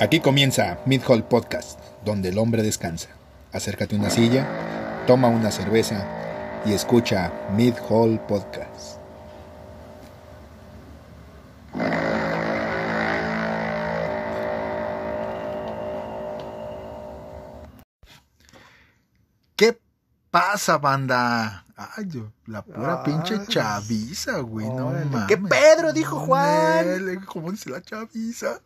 Aquí comienza Mid Hall Podcast, donde el hombre descansa. Acércate a una silla, toma una cerveza y escucha Mid Hall Podcast. ¿Qué pasa, banda? Ay, yo, la pura pinche chaviza, güey, no mames. ¿Qué Pedro? Dijo Juan. ¿Cómo dice la chaviza?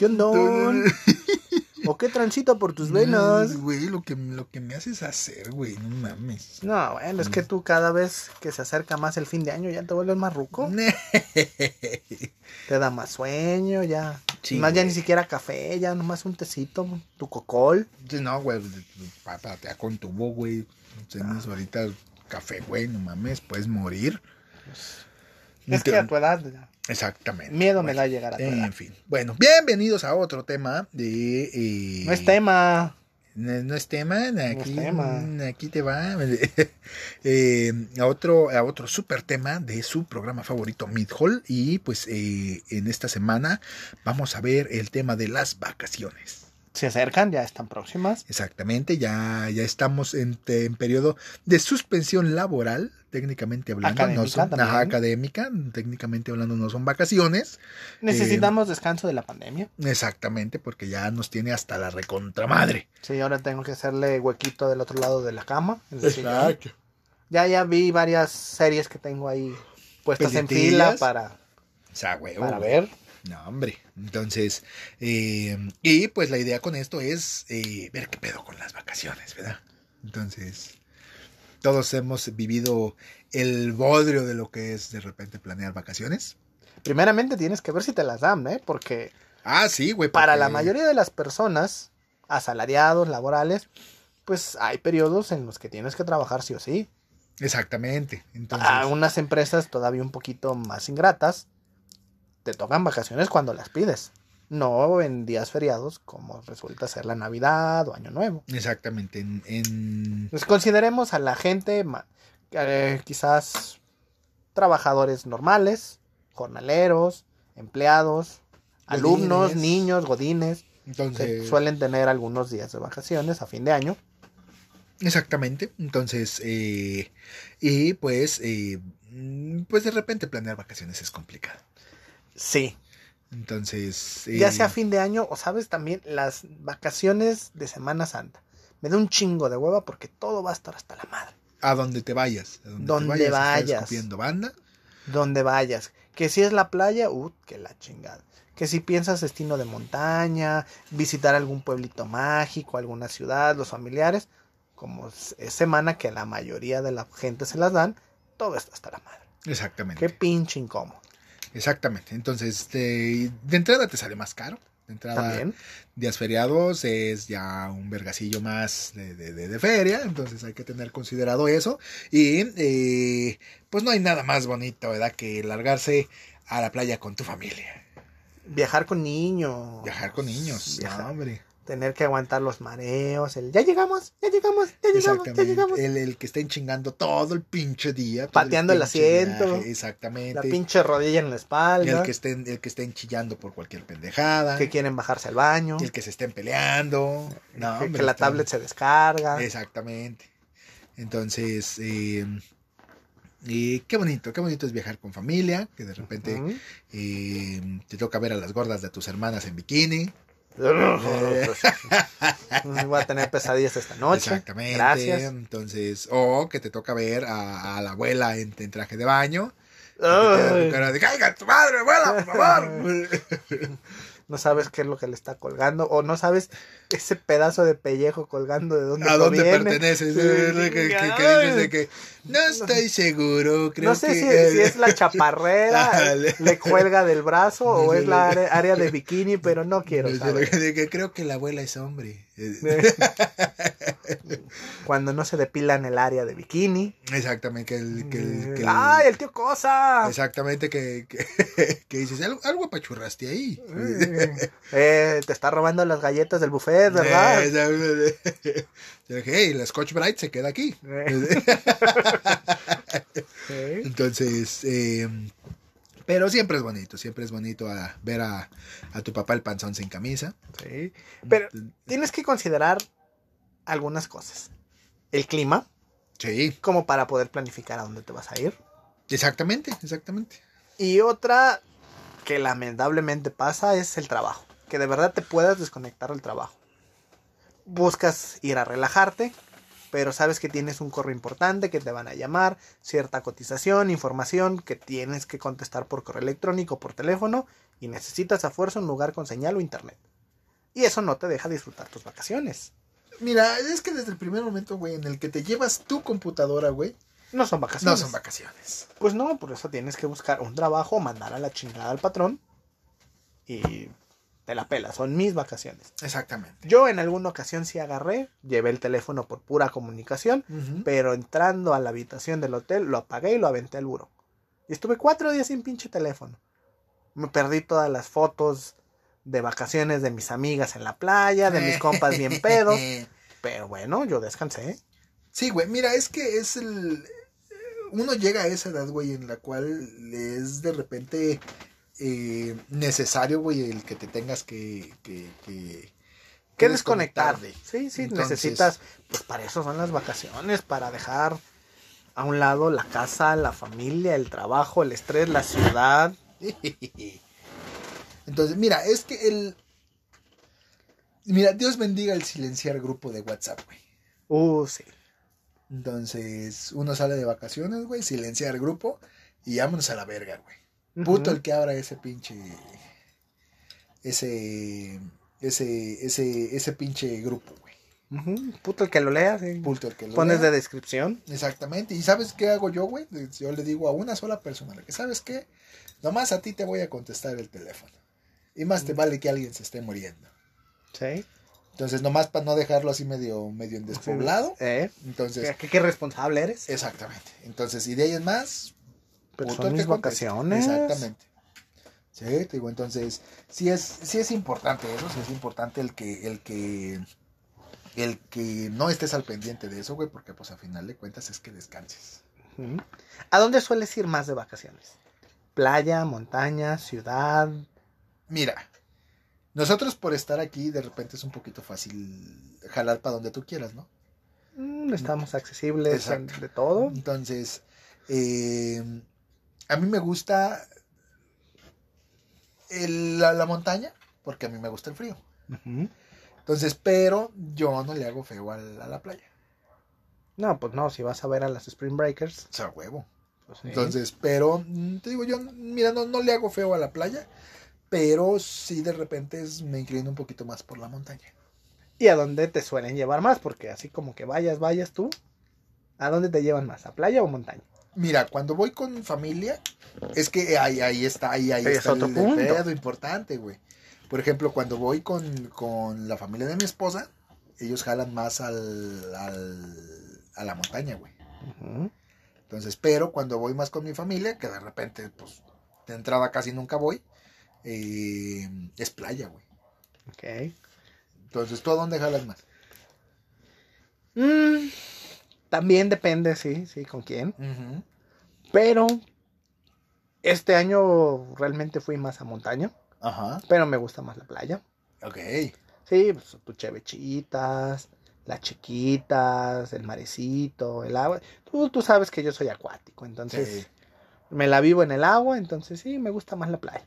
¿Qué onda? ¿O qué transita por tus venas? Güey, lo que, lo que me haces hacer, güey, no mames. No, bueno, es que tú cada vez que se acerca más el fin de año ya te vuelves más ruco. Te da más sueño, ya. Sí, más ya ni siquiera café, ya nomás un tecito, tu cocol. Sí, no, güey, papá, te con tubo, güey. Tienes ahorita café, güey, no mames, puedes morir. Es que a tu edad, ya, Exactamente. miedo me da llegar a. En fin. Bueno, bienvenidos a otro tema de... eh, No es tema. No, no es tema, aquí, es tema. aquí te va. Eh, a otro, a otro super tema de su programa favorito, Midhall. Y pues eh, en esta semana vamos a ver el tema de las vacaciones. Se acercan, ya están próximas. Exactamente, ya, ya estamos en, en periodo de suspensión laboral, técnicamente hablando. no Académica son, también. ajá, académica, técnicamente hablando no son vacaciones. Necesitamos descanso de la pandemia. Exactamente, porque ya nos tiene hasta la recontramadre. Sí, ahora tengo que hacerle huequito del otro lado de la cama. sillón. Ya, ya vi varias series que tengo ahí puestas en fila para, O sea, huevo, para güey. ver. No, hombre. Entonces, eh, y pues la idea con esto es eh, ver qué pedo con las vacaciones, ¿verdad? Entonces, todos hemos vivido el bodrio de lo que es de repente planear vacaciones. Primeramente tienes que ver si te las dan, ¿eh? Porque Ah, sí, güey. para la mayoría de las personas, asalariados, laborales, pues hay periodos en los que tienes que trabajar sí o sí. Exactamente. Entonces, A unas empresas todavía un poquito más ingratas, te tocan vacaciones cuando las pides. No en días feriados como resulta ser la Navidad o Año Nuevo. exactamente. En, en- Pues consideremos a la gente, eh, quizás trabajadores normales, jornaleros, empleados, alumnos, niños, godines, que entonces, suelen tener algunos días de vacaciones a fin de año. exactamente. Entonces, eh, y pues, eh, mm, pues de repente planear vacaciones es complicado. Sí, Entonces, ya sea fin de año o sabes también las vacaciones de Semana Santa. Me da un chingo de hueva porque todo va a estar hasta la madre. a donde te vayas, a donde, Donde te vayas, vayas. banda. Donde vayas. Que si es la playa, uh, que la chingada. Que si piensas destino de montaña, visitar algún pueblito mágico, alguna ciudad, los familiares, como es es semana que la mayoría de la gente se las dan, todo está hasta la madre. Exactamente. Qué pinche incómodo. Exactamente. Entonces, de, de entrada te sale más caro. De entrada, También. días feriados es ya un vergacillo más de, de- de- de feria. Entonces hay que tener considerado eso. Y eh, pues no hay nada más bonito, ¿verdad? Que largarse a la playa con tu familia. Viajar con niños. Viajar con niños. Viajar. No, hombre. Tener que aguantar los mareos. El ya llegamos, ya llegamos, ya llegamos, ya llegamos. El, el que estén chingando todo el pinche día. Pateando el asiento. viaje, Exactamente. La pinche rodilla en la espalda. El que estén, el que estén chillando por cualquier pendejada. que quieren bajarse al baño. El que se estén peleando. No, que, hombre, que la tablet se descarga. Exactamente. Entonces, eh, y qué bonito, qué bonito es viajar con familia, que de repente eh, te toca ver a las gordas de tus hermanas en bikini. Voy a tener pesadillas esta noche. Exactamente. Gracias. Entonces, o que te toca ver a, a la abuela en, en traje de baño. Y te cara de, ¡Caiga tu madre, abuela, por favor! no sabes qué es lo que le está colgando. O no sabes ese pedazo de pellejo colgando de dónde ¿A dónde proviene. perteneces? Sí. que, que- que dices de que no estoy seguro, creo no sé que... si, si es la chaparrera, le, cuelga del brazo o es la área, área de bikini, pero no quiero saber. creo que la abuela es hombre. Cuando no se depilan el área de bikini. Exactamente, que el... Que el, que ¡Ay, el tío Cosa! Exactamente, que, que, que dices, algo, algo apachurraste ahí. Eh, te está robando las galletas del buffet, ¿verdad? Eh, hey, la Scotch Brite se queda aquí. Eh. Entonces, eh, Pero siempre es bonito, siempre es bonito a ver a, a tu papá el panzón sin camisa. Sí. Pero tienes que considerar algunas cosas. El clima, Sí, como para poder planificar a dónde te vas a ir. exactamente, exactamente. Y otra que lamentablemente pasa es el trabajo. Que de verdad te puedas desconectar del trabajo. Buscas ir a relajarte, pero sabes que tienes un correo importante, que te van a llamar, cierta cotización, información que tienes que contestar por correo electrónico, por teléfono, y necesitas a fuerza un lugar con señal o internet. Y eso no te deja disfrutar tus vacaciones. Mira, es que desde el primer momento, güey, en el que te llevas tu computadora, güey, No son no vacaciones. son vacaciones. Pues no, por eso tienes que buscar un trabajo, mandar a la chingada al patrón y te la pela, son mis vacaciones. Exactamente. Yo en alguna ocasión sí agarré, llevé el teléfono por pura comunicación, pero entrando a la habitación del hotel lo apagué y lo aventé al buro. Y estuve cuatro días sin pinche teléfono. Me perdí todas las fotos de vacaciones de mis amigas en la playa, de mis compas bien pedos. Pero bueno, yo descansé. Sí, güey, mira, es que es el... Uno llega a esa edad, güey, en la cual es de repente eh, necesario, güey, el que te tengas que... que, que, que desconectar. de. Sí, sí, Entonces- necesitas, pues para eso son las vacaciones, para dejar a un lado la casa, la familia, el trabajo, el estrés, la ciudad. Entonces, mira, es que el... Mira, Dios bendiga el silenciar grupo de WhatsApp, güey. Uh, sí. Entonces, uno sale de vacaciones, güey, silenciar grupo y vámonos a la verga, güey. Puto el que abra ese pinche. Ese. Ese. Ese. Ese pinche grupo, güey. Puto el que lo lea, sí. Puto el que lo Pones de lea. descripción. Exactamente. ¿Y sabes qué hago yo, güey? Yo le digo a una sola persona, que sabes qué? Nomás a ti te voy a contestar el teléfono. Y más te vale que alguien se esté muriendo. Sí. Entonces, nomás para no dejarlo así medio, medio en despoblado. ¿Eh? Entonces, ¿Qué, qué responsable eres? exactamente. Entonces, y de ahí en más, Pero son mis conteste. vacaciones. Exactamente. Sí, te digo, entonces, sí es, sí es importante eso, sí es importante el que, el que, el que no estés al pendiente de eso, güey, porque pues a final de cuentas es que descanses. ¿A dónde sueles ir más de vacaciones? Playa, montaña, ciudad. Mira, nosotros por estar aquí, de repente es un poquito fácil jalar para donde tú quieras, ¿no? Mm, estamos accesibles Exacto. de todo. Entonces, eh, a mí me gusta el- la, la montaña, porque a mí me gusta el frío. Entonces, pero yo no le hago feo al- a, la playa. No, pues no, si vas a ver a las Spring Breakers. O sea, huevo. pues sí. Entonces, pero, mm, te digo, yo, mira, no, no le hago feo a la playa, pero sí de repente es- me inclino un poquito más por la montaña. ¿Y a dónde te suelen llevar más? Porque así como que vayas, vayas tú. ¿A dónde te llevan más? ¿A playa o montaña? Mira, cuando voy con familia, es que ahí, ahí está, ahí, ahí Es está otro el punto. pedo importante, güey. Por ejemplo, cuando voy con, con la familia de mi esposa, ellos jalan más al, al- a la montaña, güey. Entonces, pero cuando voy más con mi familia, que de repente, pues, de entrada casi nunca voy, eh, es playa, güey. Ok. Entonces, ¿tú a dónde jalas más? Mm, también depende, sí, sí, con quién. Pero este año realmente fui más a montaña, Ajá. pero me gusta más la playa. Ok. Sí, pues tu chevechitas, las chiquitas, el marecito, el agua. Tú, tú sabes que yo soy acuático, entonces Sí. me la vivo en el agua, entonces sí, me gusta más la playa.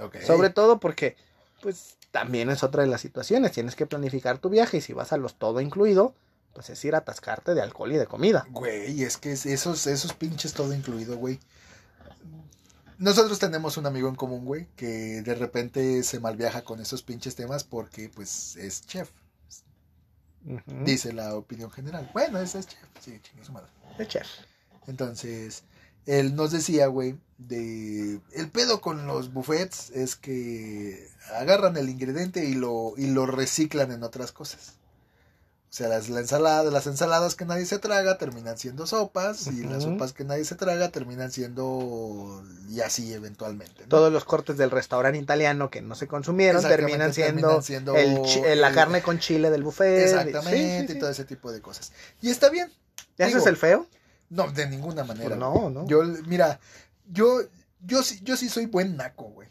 Ok. Sobre todo porque, pues, también es otra de las situaciones. Tienes que planificar tu viaje y si vas a los todo incluido, pues es ir a atascarte de alcohol y de comida. Güey, es que es- esos, esos pinches todo incluido, güey. Nosotros tenemos un amigo en común, güey, que de repente se malviaja con esos pinches temas porque, pues, es chef. Dice la opinión general. Bueno, ese es chef. Sí, chingue su madre. El chef. Entonces, él nos decía, güey, de... El pedo con los buffets es que agarran el ingrediente y lo, y lo reciclan en otras cosas. O sea, las, la ensalada, las ensaladas que nadie se traga terminan siendo sopas y las sopas que nadie se traga terminan siendo y así eventualmente. ¿no? Todos los cortes del restaurante italiano que no se consumieron terminan siendo, terminan siendo el eh, la el- carne con chile del buffet. Exactamente, Sí, sí, sí. y todo ese tipo de cosas. Y está bien. ¿Ya haces el feo? No, de ninguna manera. Pues no, no. Yo, mira, yo, yo sí, yo sí soy buen naco, güey.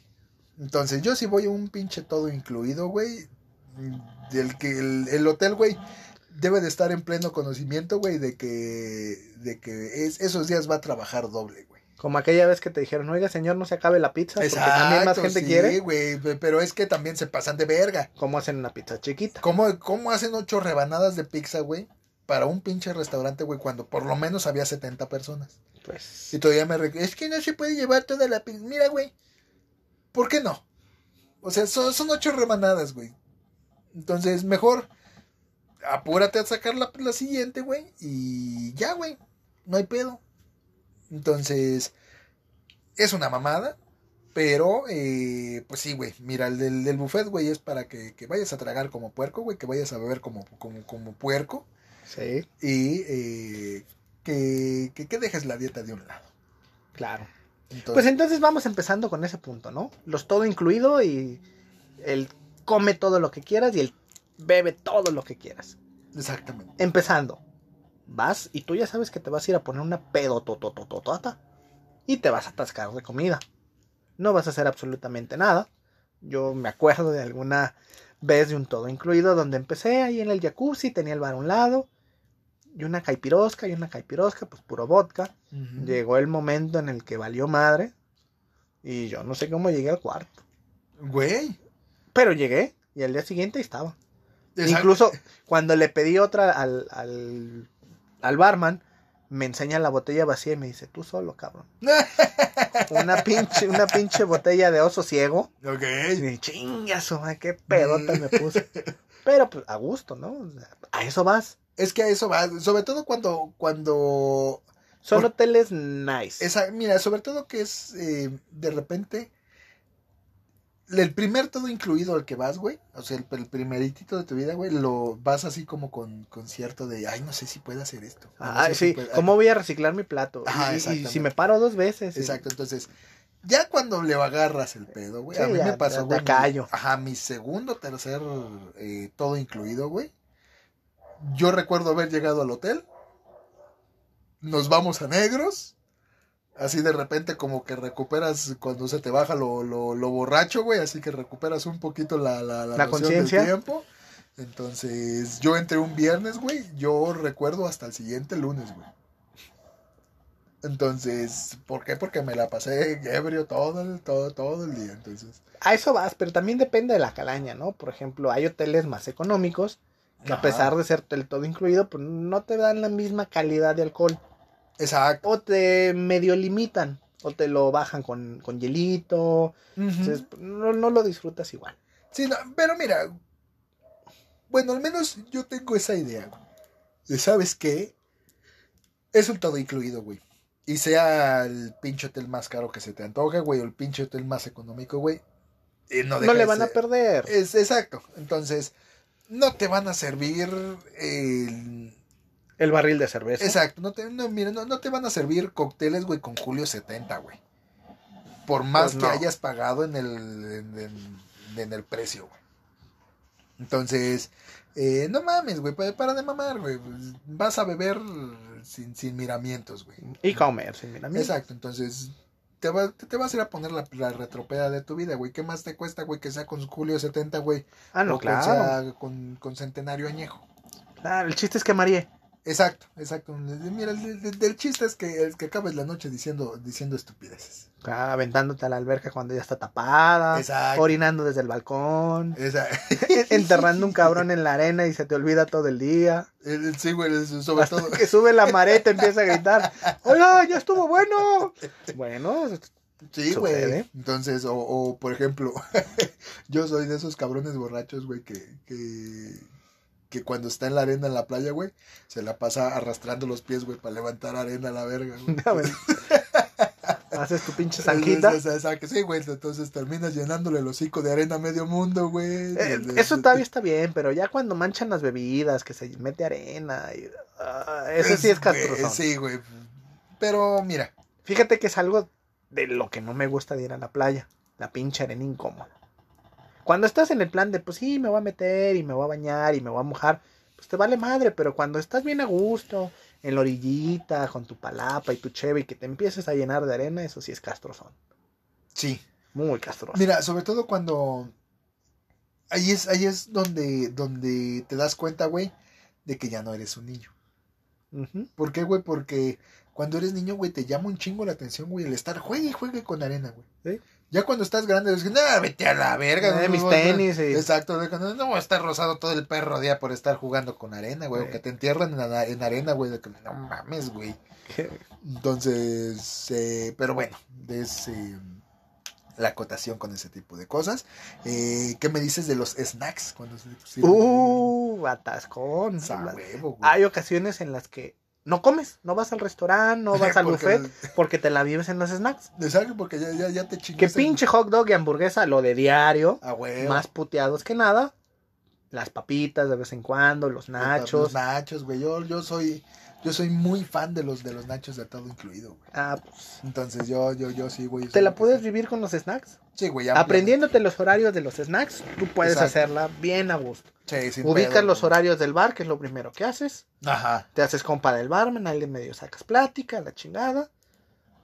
Entonces, yo sí voy a un pinche todo incluido, güey. Del que el, el hotel, güey, debe de estar en pleno conocimiento, güey, de que, de que es, esos días va a trabajar doble, güey. Como aquella vez que te dijeron, oiga, señor, no se acabe la pizza, porque también más gente sí, quiere. güey, pero es que también se pasan de verga. ¿Cómo hacen una pizza chiquita? ¿Cómo, cómo hacen ocho rebanadas de pizza, güey? Para un pinche restaurante, güey, cuando por lo menos había 70 personas. Pues. Y todavía me... Es que no se puede llevar toda la pizza. Mira, güey. ¿Por qué no? O sea, son, son ocho rebanadas, güey. Entonces, mejor apúrate a sacar la, la siguiente, güey. Y ya, güey. No hay pedo. Entonces, es una mamada. Pero, eh, pues sí, güey. Mira, el del, del buffet, güey, es para que, que vayas a tragar como puerco, güey. Que vayas a beber como, como, como puerco. Sí, Y eh, que, que, que dejes la dieta de un lado. claro. Entonces, Pues entonces vamos empezando con ese punto, ¿no? Los todo incluido y el come todo lo que quieras y el bebe todo lo que quieras. exactamente. Empezando, vas y tú ya sabes que te vas a ir a poner una pedototototota y te vas a atascar de comida. No vas a hacer absolutamente nada. Yo me acuerdo de alguna vez de un todo incluido donde empecé ahí en el jacuzzi, tenía el bar a un lado y una caipirosca y una caipirosca, pues puro vodka. Llegó el momento en el que valió madre y yo no sé cómo llegué al cuarto. Güey. Pero llegué y al día siguiente ahí estaba. Exacto. Incluso cuando le pedí otra al, al, al barman, me enseña la botella vacía y me dice, tú solo, cabrón. Una pinche, una pinche botella de oso ciego. Y Ok. dije, chinga su madre, qué pedota me puse. Pero pues a gusto, ¿no? A eso vas. Es que a eso va. Sobre todo cuando. cuando Son Por- hoteles nice. esa, mira, sobre todo que es eh, de repente. El primer todo incluido al que vas, güey. O sea, el, el primeritito de tu vida, güey. Lo vas así como con, con cierto de. Ay, no sé si puedo hacer esto. No Ah, si sí, puedo- ¿cómo voy a reciclar mi plato? Ajá, Y- si me paro dos veces. y- Exacto, entonces, ya cuando le agarras el pedo, güey, a Sí, mí ya, me pasó, güey. callo. Ajá, mi segundo, tercer, eh, todo incluido, güey. Yo recuerdo haber llegado al hotel. Nos vamos a negros. Así de repente como que recuperas cuando se te baja lo, lo, lo borracho, güey. Así que recuperas un poquito la, la, La conciencia. tiempo. Entonces, yo entré un viernes, güey. Yo recuerdo hasta el siguiente lunes, güey. Entonces, ¿por qué? Porque me la pasé ebrio todo el, todo, todo el día. Entonces, A eso vas, pero también depende de la calaña, ¿no? Por ejemplo, hay hoteles más económicos que a pesar de ser el todo incluido, pues no te dan la misma calidad de alcohol. Exacto. O te medio limitan, o te lo bajan con, con hielito. Entonces, no, no lo disfrutas igual. Sí, no, pero mira, bueno, al menos yo tengo esa idea. De, ¿sabes qué? Es un todo incluido, güey. Y sea el pinche hotel más caro que se te antoje, güey, o el pinche hotel más económico, güey. eh, no, le van a perder. Es exacto. Entonces, no te van a servir el... El barril de cerveza. Exacto, no te, no, mira, no, no te van a servir cócteles, güey, con Julio 70, güey. Por más Pues que hayas pagado en el, en, en- en el precio, güey. Entonces, eh, no mames, güey, pa- para de mamar, güey. Vas a beber sin, sin miramientos, güey. Y comer, sí, mira, mira. Exacto, entonces te, va- te, te vas a ir a poner la, la retropeda de tu vida, güey. ¿Qué más te cuesta, güey, que sea con Julio 70, güey? Ah, no, o que claro. sea con, con Centenario Añejo. Claro, el chiste es que María. Exacto, exacto. Mira, el, el- el chiste es que, es que acabes la noche diciendo, diciendo estupideces. Ah, aventándote a la alberca cuando ya está tapada. Exacto. Orinando desde el balcón. Esa- enterrando un cabrón en la arena y se te olvida todo el día. el- el- sí, güey, sobre Hasta todo. que sube la marea te empieza a gritar, ¡Hola, ya estuvo bueno! Bueno, Sí, güey. Entonces, o, o, por ejemplo, yo soy de esos cabrones borrachos, güey, que, que, que cuando está en la arena en la playa, güey, se la pasa arrastrando los pies, güey, para levantar arena a la verga, güey. haces tu pinche zanquita. Sí, güey, entonces terminas llenándole el hocico de arena a medio mundo, güey. Eh, eso todavía está bien, pero ya cuando manchan las bebidas, que se mete arena, y, ah, eso sí es güey, castrozón. Sí, güey. Pero mira, Fíjate que es algo de lo que no me gusta de ir a la playa, la pinche arena incómoda. Cuando estás en el plan de, pues sí, me voy a meter y me voy a bañar y me voy a mojar, pues te vale madre, pero cuando estás bien a gusto, en la orillita, con tu palapa y tu cheve y que te empieces a llenar de arena, eso sí es castrozón. Sí. Muy castroso. Mira, sobre todo cuando. Ahí es, ahí es donde, donde te das cuenta, güey, de que ya no eres un niño. ¿Por qué, güey? Porque cuando eres niño, güey, te llama un chingo la atención, güey, el estar juegue y juegue con arena, güey. Sí. Ya cuando estás grande, dices, no, vete a la verga. Eh, no, mis no, no". tenis y- Exacto, no, no voy a estar rosado todo el perro día por estar jugando con arena, güey. Que te entierran en, arena, güey, no mames, güey. Entonces, eh, pero bueno, es eh, la acotación con ese tipo de cosas. Eh, ¿Qué me dices de los snacks? Cuando se sirven? Uh, atascón. Hay ocasiones en las que no comes, no vas al restaurante, no vas al Porque- buffet, porque te la vives en los snacks. Exacto, porque ya, ya, ya te Que chingaste. pinche hot dog y hamburguesa, lo de diario, A huevo. más puteados que nada. Las papitas de vez en cuando, los Los nachos. nachos, güey. Yo, yo soy, yo soy muy fan de los de los nachos de todo incluido, güey. Ah, pues, Entonces yo, yo, yo sí, güey. ¿Te la puedes vivir con los snacks? Sí, güey. Aprendiéndote los horarios de los snacks, tú puedes Exacto. hacerla bien a gusto. Sí, sin Ubicas pedo, los güey. horarios del bar, que es lo primero que haces. Ajá. Te haces compa del barman, ahí de medio sacas plática, la chingada.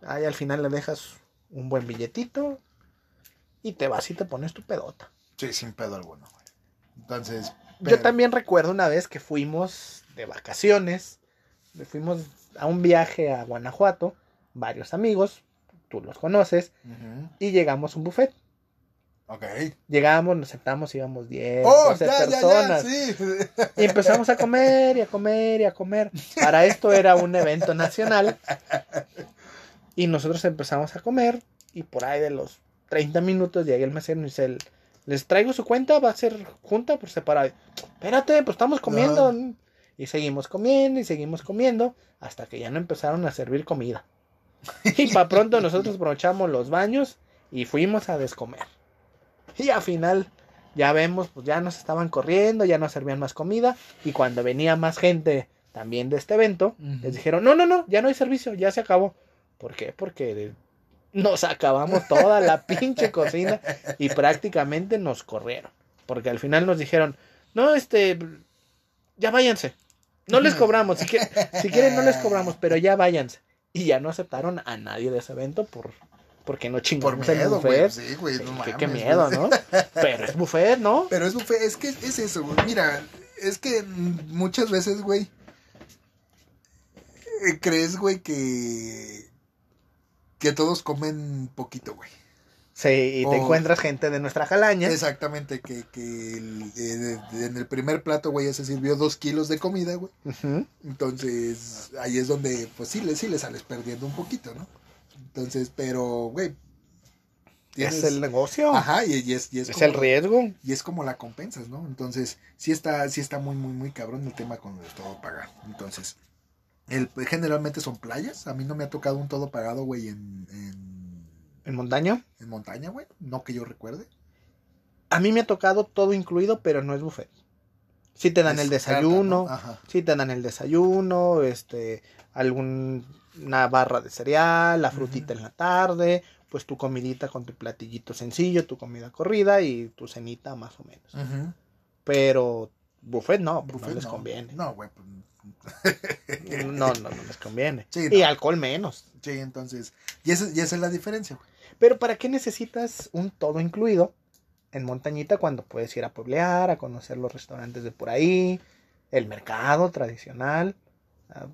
Ahí al final le dejas un buen billetito y te vas y te pones tu pedota. Sí, sin pedo alguno, güey. Entonces. Yo también recuerdo una vez que fuimos de vacaciones, fuimos a un viaje a Guanajuato, varios amigos, tú los conoces, y llegamos a un buffet. Ok. Llegamos, nos sentamos, íbamos 10, Oh, 12 ya, personas. ya, sí. Y empezamos a comer y a comer y a comer. Para esto era un evento nacional. Y nosotros empezamos a comer. Y por ahí de los 30 minutos llega el mesero y dice: Les traigo su cuenta, va a ser junta por separado. Espérate, pues estamos comiendo. Y seguimos comiendo y seguimos comiendo. Hasta que ya no empezaron a servir comida. Y para pronto nosotros aprovechamos los baños y fuimos a descomer. Y al final ya vemos, pues ya nos estaban corriendo, ya no servían más comida. Y cuando venía más gente también de este evento, les dijeron, no, no, no, ya no hay servicio, ya se acabó. ¿Por qué? Porque nos acabamos toda la pinche cocina y prácticamente nos corrieron. Porque al final nos dijeron, no, este, ya váyanse. No les cobramos, si, quieren, si quieren no les cobramos, pero ya váyanse. Y ya no aceptaron a nadie de ese evento por, porque no Por chingamos el miedo, güey. buffet. Sí, güey. No qué, qué miedo, ¿no? Pero es buffet, ¿no? Pero es buffet, es que es eso, güey. Mira, es que muchas veces, güey, eh, crees, güey, que que todos comen poquito, güey. Sí, y te Oh. encuentras gente de nuestra jalaña. Exactamente, que, que el- eh, en el primer plato, güey, ya se sirvió dos kilos de comida, güey. Entonces, ahí es donde, pues sí, le, sí le sales perdiendo un poquito, ¿no? Entonces, pero, güey. tienes- Es el negocio. Ajá, y, y es, y es, es como- el riesgo. y es como la compensas, ¿no? Entonces, sí está, sí está muy, muy, muy cabrón el tema con el todo pagado. Entonces, el, generalmente son playas. A mí no me ha tocado un todo pagado, güey, en, en, En montaña. en montaña, güey. No que yo recuerde. A mí me ha tocado todo incluido, pero no es buffet. Sí te dan Es el carta, desayuno, ¿no? Ajá. sí te dan el desayuno, este, alguna barra de cereal, la frutita en la tarde, pues tu comidita con tu platillito sencillo, tu comida corrida y tu cenita más o menos. Pero buffet no, pues Buffet no les no. conviene. No, güey. pues, No, no, no les conviene. Sí, Y alcohol menos. Sí, entonces. Y esa, y esa es la diferencia, güey. Pero ¿para qué necesitas un todo incluido en montañita cuando puedes ir a pueblear, a conocer los restaurantes de por ahí, el mercado tradicional? Ah,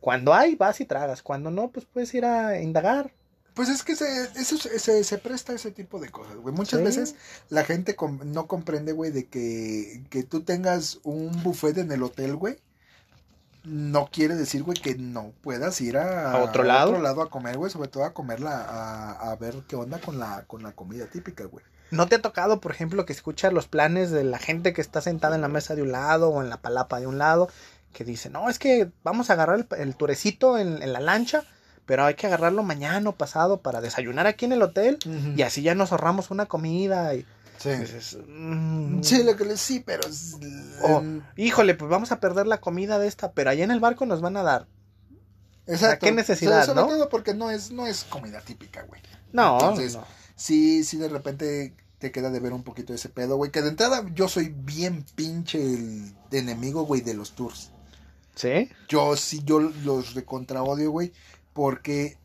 Cuando hay, vas y tragas. Cuando no, pues puedes ir a indagar. Pues es que se, eso, se, se- presta ese tipo de cosas, güey. Muchas Sí. veces la gente com- no comprende, güey, de que, que tú tengas un buffet en el hotel, güey. No quiere decir, güey, que no puedas ir a, ¿A otro lado? a comer, güey. Sobre todo a comerla, a, a ver qué onda con la, con la comida típica, güey. ¿No te ha tocado, por ejemplo, que escuchas los planes de la gente que está sentada en la mesa de un lado o en la palapa de un lado? Que dice, no, es que vamos a agarrar el, el turecito en, en la lancha, pero hay que agarrarlo mañana o pasado para desayunar aquí en el hotel y así ya nos ahorramos una comida. Y Sí. "Mm". Sí, lo que le- sí, pero... Oh, híjole, pues vamos a perder la comida de esta, pero allá en el barco nos van a dar. exacto. ¿qué necesidad, sobre, sobre no? todo porque no es, no es comida típica, güey. No, Entonces, no. sí, sí, de repente te queda de ver un poquito ese pedo, güey. Que de entrada yo soy bien pinche el enemigo, güey, de los tours. ¿Sí? Yo sí, yo los recontra odio, güey. Porque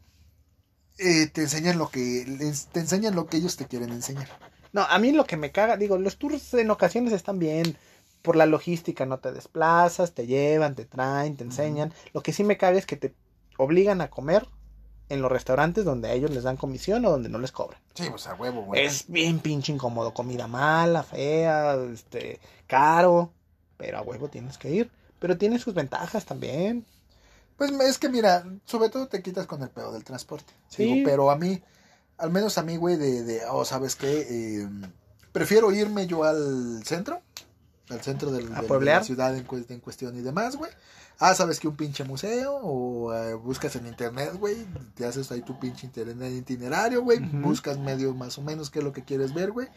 eh, te enseñan lo que te enseñan lo que ellos te quieren enseñar. No, a mí lo que me caga, digo, los tours en ocasiones están bien. Por la logística no te desplazas, te llevan, te traen, te enseñan. Lo que sí me caga es que te obligan a comer en los restaurantes donde a ellos les dan comisión o donde no les cobran. Sí, pues a huevo, güey. Es bien pinche incómodo, comida mala, fea, este, caro, pero a huevo tienes que ir. Pero tiene sus ventajas también. Pues es que mira, sobre todo te quitas con el pedo del transporte. Sí. Digo, pero a mí, al menos a mí, güey, de, de oh, ¿sabes qué? Eh, prefiero irme yo al centro, al centro del, ¿A del- de la ciudad en, en cuestión y demás, güey. Ah, ¿sabes qué? Un pinche museo, o eh, buscas en internet, güey, te haces ahí tu pinche internet itinerario, güey, buscas medio más o menos qué es lo que quieres ver, güey,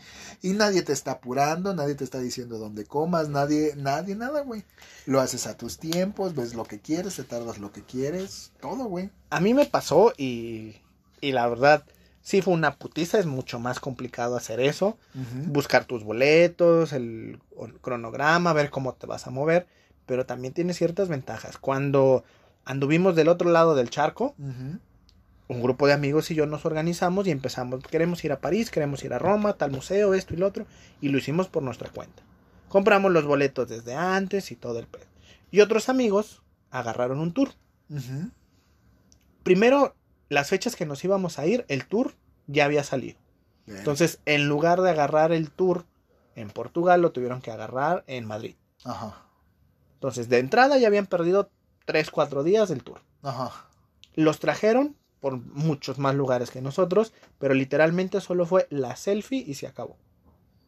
y nadie te está apurando, nadie te está diciendo dónde comas, nadie, nadie, nada, güey. Lo haces a tus tiempos, ves lo que quieres, te tardas lo que quieres, todo, güey. A mí me pasó y, y la verdad, sí fue una putiza, es mucho más complicado hacer eso. buscar tus boletos, el cronograma, ver cómo te vas a mover, pero también tiene ciertas ventajas. Cuando anduvimos del otro lado del charco, un grupo de amigos y yo nos organizamos y empezamos, queremos ir a París, queremos ir a Roma, tal museo, esto y lo otro, y lo hicimos por nuestra cuenta. Compramos los boletos desde antes y todo el pedo. Y otros amigos agarraron un tour. Primero, las fechas que nos íbamos a ir, el tour ya había salido. Bien. Entonces, en lugar de agarrar el tour en Portugal, lo tuvieron que agarrar en Madrid. Ajá. Entonces, de entrada ya habían perdido 3, 4 días del tour. Ajá. Los trajeron por muchos más lugares que nosotros, pero literalmente solo fue la selfie y se acabó.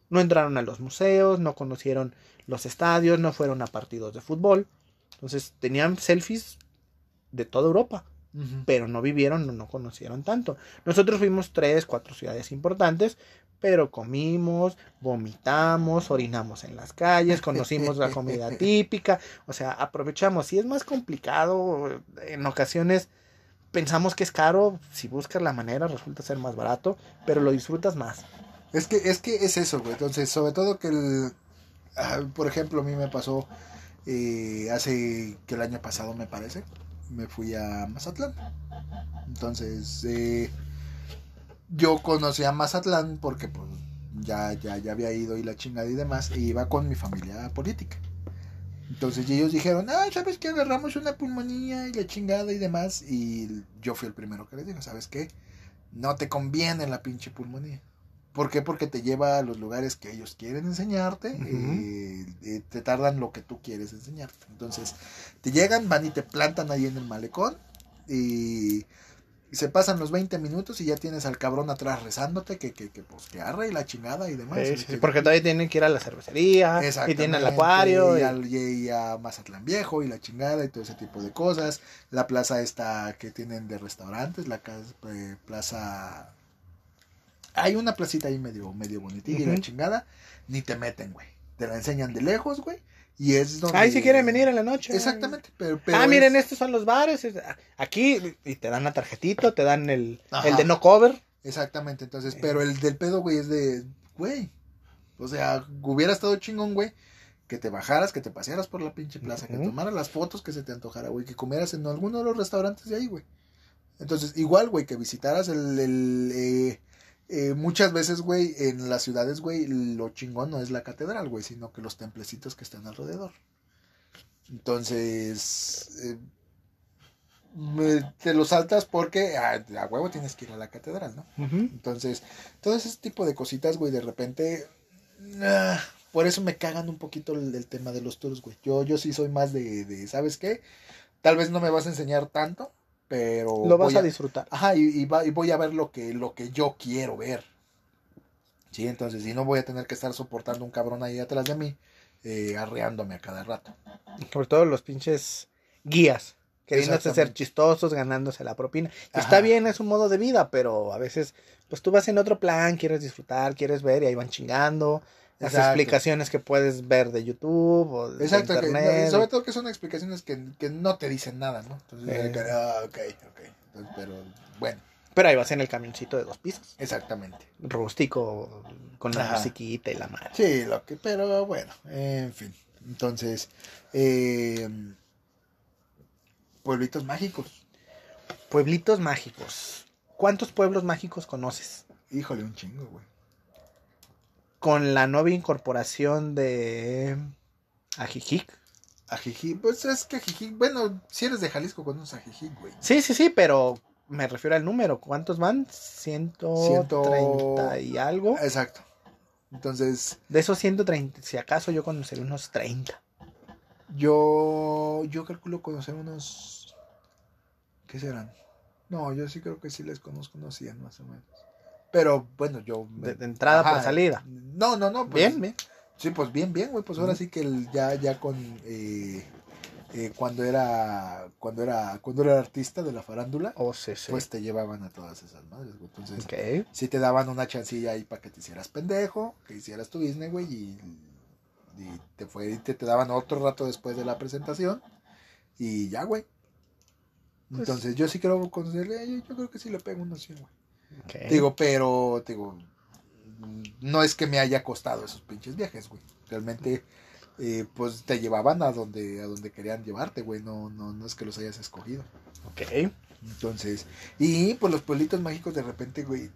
No entraron a los museos, no conocieron los estadios, no fueron a partidos de fútbol. Entonces, tenían selfies de toda Europa Pero no vivieron, no, no conocieron tanto. Nosotros fuimos tres, cuatro ciudades importantes, pero comimos, vomitamos, orinamos en las calles, conocimos la comida típica, o sea, aprovechamos. Si es más complicado, en ocasiones pensamos que es caro, si buscas la manera resulta ser más barato, pero lo disfrutas más. Es que, es que es eso, güey. Entonces, sobre todo que el. ah, por ejemplo, a mí me pasó eh, hace que el año pasado, me parece. Me fui a Mazatlán. Entonces, eh, yo conocí a Mazatlán porque, pues, ya, ya, ya había ido y la chingada y demás. E iba con mi familia política. Entonces, ellos dijeron, ah, ¿sabes qué? Agarramos una pulmonía y la chingada y demás. Y yo fui el primero que les dijo, ¿sabes qué? No te conviene la pinche pulmonía. ¿Por qué? Porque te lleva a los lugares que ellos quieren enseñarte. Ujú. eh, eh, te tardan lo que tú quieres enseñarte. Entonces, te llegan, van y te plantan ahí en el malecón. Y, y se pasan los 20 minutos y ya tienes al cabrón atrás rezándote que, que, que pues que arre y la chingada y demás. Sí, Y sí, que- porque todavía tienen que ir a la cervecería, y tienen el acuario. y, y- al- y a Mazatlán Viejo y la chingada y todo ese tipo de cosas. La plaza esta que tienen de restaurantes, la eh, plaza... Hay una placita ahí medio, medio bonitilla y la chingada. Ni te meten, güey. Te la enseñan de lejos, güey. Y es donde... Ay, si quieren venir en la noche. Exactamente. Pero, pero ah, miren, es- estos son los bares. es- Aquí, y te dan la tarjetita, te dan el, Ajá. el de no cover. Exactamente, entonces, pero el del pedo, güey, es de, güey, o sea, hubiera estado chingón, güey, que te bajaras, que te pasearas por la pinche plaza, que tomaras las fotos que se te antojara, güey, que comieras en alguno de los restaurantes de ahí, güey. Entonces, igual, güey, que visitaras el, el, eh, eh, muchas veces, güey, en las ciudades, güey, lo chingón no es la catedral, güey, sino que los templecitos que están alrededor. Entonces, eh, me- te lo saltas porque ah, a huevo tienes que ir a la catedral, ¿no? Entonces, todo ese tipo de cositas, güey, de repente. ah, por eso me cagan un poquito el, el tema de los tours, güey. Yo, yo sí soy más de, de, ¿sabes qué? Tal vez no me vas a enseñar tanto, pero. Lo vas a disfrutar. Ajá, y, y va- y voy a ver lo que, lo que yo quiero ver. Sí, entonces, y no voy a tener que estar soportando un cabrón ahí atrás de mí, eh, arreándome a cada rato. Sobre todo los pinches guías. Queriéndose ser chistosos, ganándose la propina. Y está bien, es un modo de vida, pero a veces, pues tú vas en otro plan, quieres disfrutar, quieres ver y ahí van chingando. Las Exacto. explicaciones que puedes ver de YouTube o de Exacto, que- internet. sobre todo que son explicaciones que, que no te dicen nada, ¿no? Entonces, Eh. que, ah, ok, ok. Entonces, pero bueno, Pero ahí vas en el camioncito de dos pisos. exactamente. Rústico, con la Ajá. musiquita y la madre. Sí, lo que, pero bueno, en fin. Entonces, eh, pueblitos mágicos. Pueblitos mágicos. ¿Cuántos pueblos mágicos conoces? Híjole, un chingo, güey. Con la nueva incorporación de Ajijic. Ajijic, pues es que Ajijic, bueno, si eres de Jalisco conoces Ajijic, güey. Sí, sí, sí, pero me refiero al número. ¿Cuántos van? 130 y algo. Exacto. Entonces. De esos 130, si acaso yo conoceré unos 30. Yo. Yo calculo conocer unos. ¿Qué serán? No, yo sí creo que sí les conozco unos 100 más o menos. Pero bueno, yo. De, entrada por salida. No, no, no. Pues, bien, bien. Sí, pues bien, bien, güey. Pues ahora sí que el, ya, ya con. Eh, eh, cuando era cuando era cuando era artista de la farándula oh, sí, sí. pues te llevaban a todas esas madres güey. entonces okay. sí te daban una chancilla ahí para que te hicieras pendejo que hicieras tu business güey y, y, te fue y te, te, daban otro rato después de la presentación y ya güey pues entonces pues, yo sí creo conocerle yo, yo, creo que sí le pego una 100 güey okay. digo pero digo no es que me haya costado esos pinches viajes güey realmente eh, pues te llevaban a donde a donde querían llevarte, güey, no, no, no es que los hayas escogido. Ok. Entonces, y pues los pueblitos mágicos de repente, güey.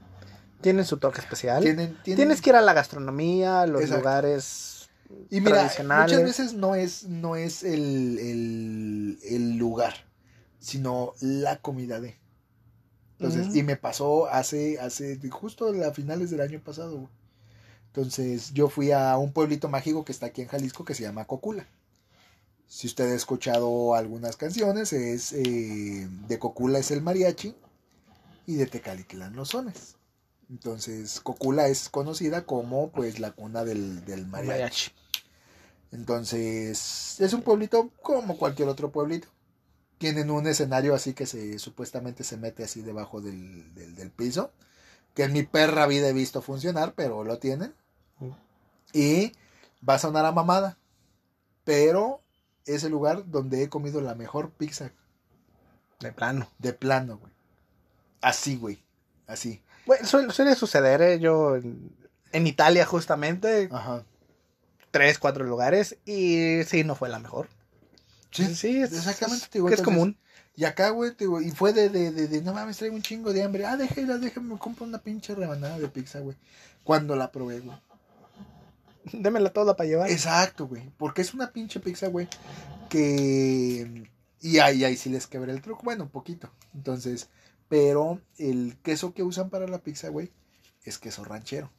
Tienen su toque especial. Tienen, tienen... Tienes que ir a la gastronomía, los Exacto. lugares y mira, muchas veces no es, no es el, el, el lugar, sino la comida de. Entonces, uh -huh. y me pasó hace, hace, justo a finales del año pasado, güey. Entonces yo fui a un pueblito mágico que está aquí en Jalisco que se llama Cocula. Si usted ha escuchado algunas canciones, es eh, de Cocula es el mariachi y de Tecalitlán los sones. Entonces Cocula es conocida como pues la cuna del, del mariachi. mariachi. Entonces es un pueblito como cualquier otro pueblito. Tienen un escenario así que se supuestamente se mete así debajo del, del, del piso. Que en mi perra vida he visto funcionar, pero lo tienen. Y va a sonar a mamada. Pero es el lugar donde he comido la mejor pizza. De plano. De plano, güey. Así, güey. Así. Bueno, suele, suele suceder, ¿eh? Yo en, en, Italia justamente. Ajá. Tres, cuatro lugares. Y sí, no fue la mejor. Sí, sí es, exactamente. Es, digo, es entonces, común. Y acá, güey, digo, y fue de, de, de, de, no mames, traigo un chingo de hambre. Ah, déjela, déjame, me compro una pinche rebanada de pizza, güey. Cuando la probé, güey. Démela toda para llevar. Exacto, güey. Porque es una pinche pizza, güey. Que. Y ahí, ahí sí les quebré el truco. Bueno, un poquito. Entonces. Pero el queso que usan para la pizza, güey, es queso ranchero.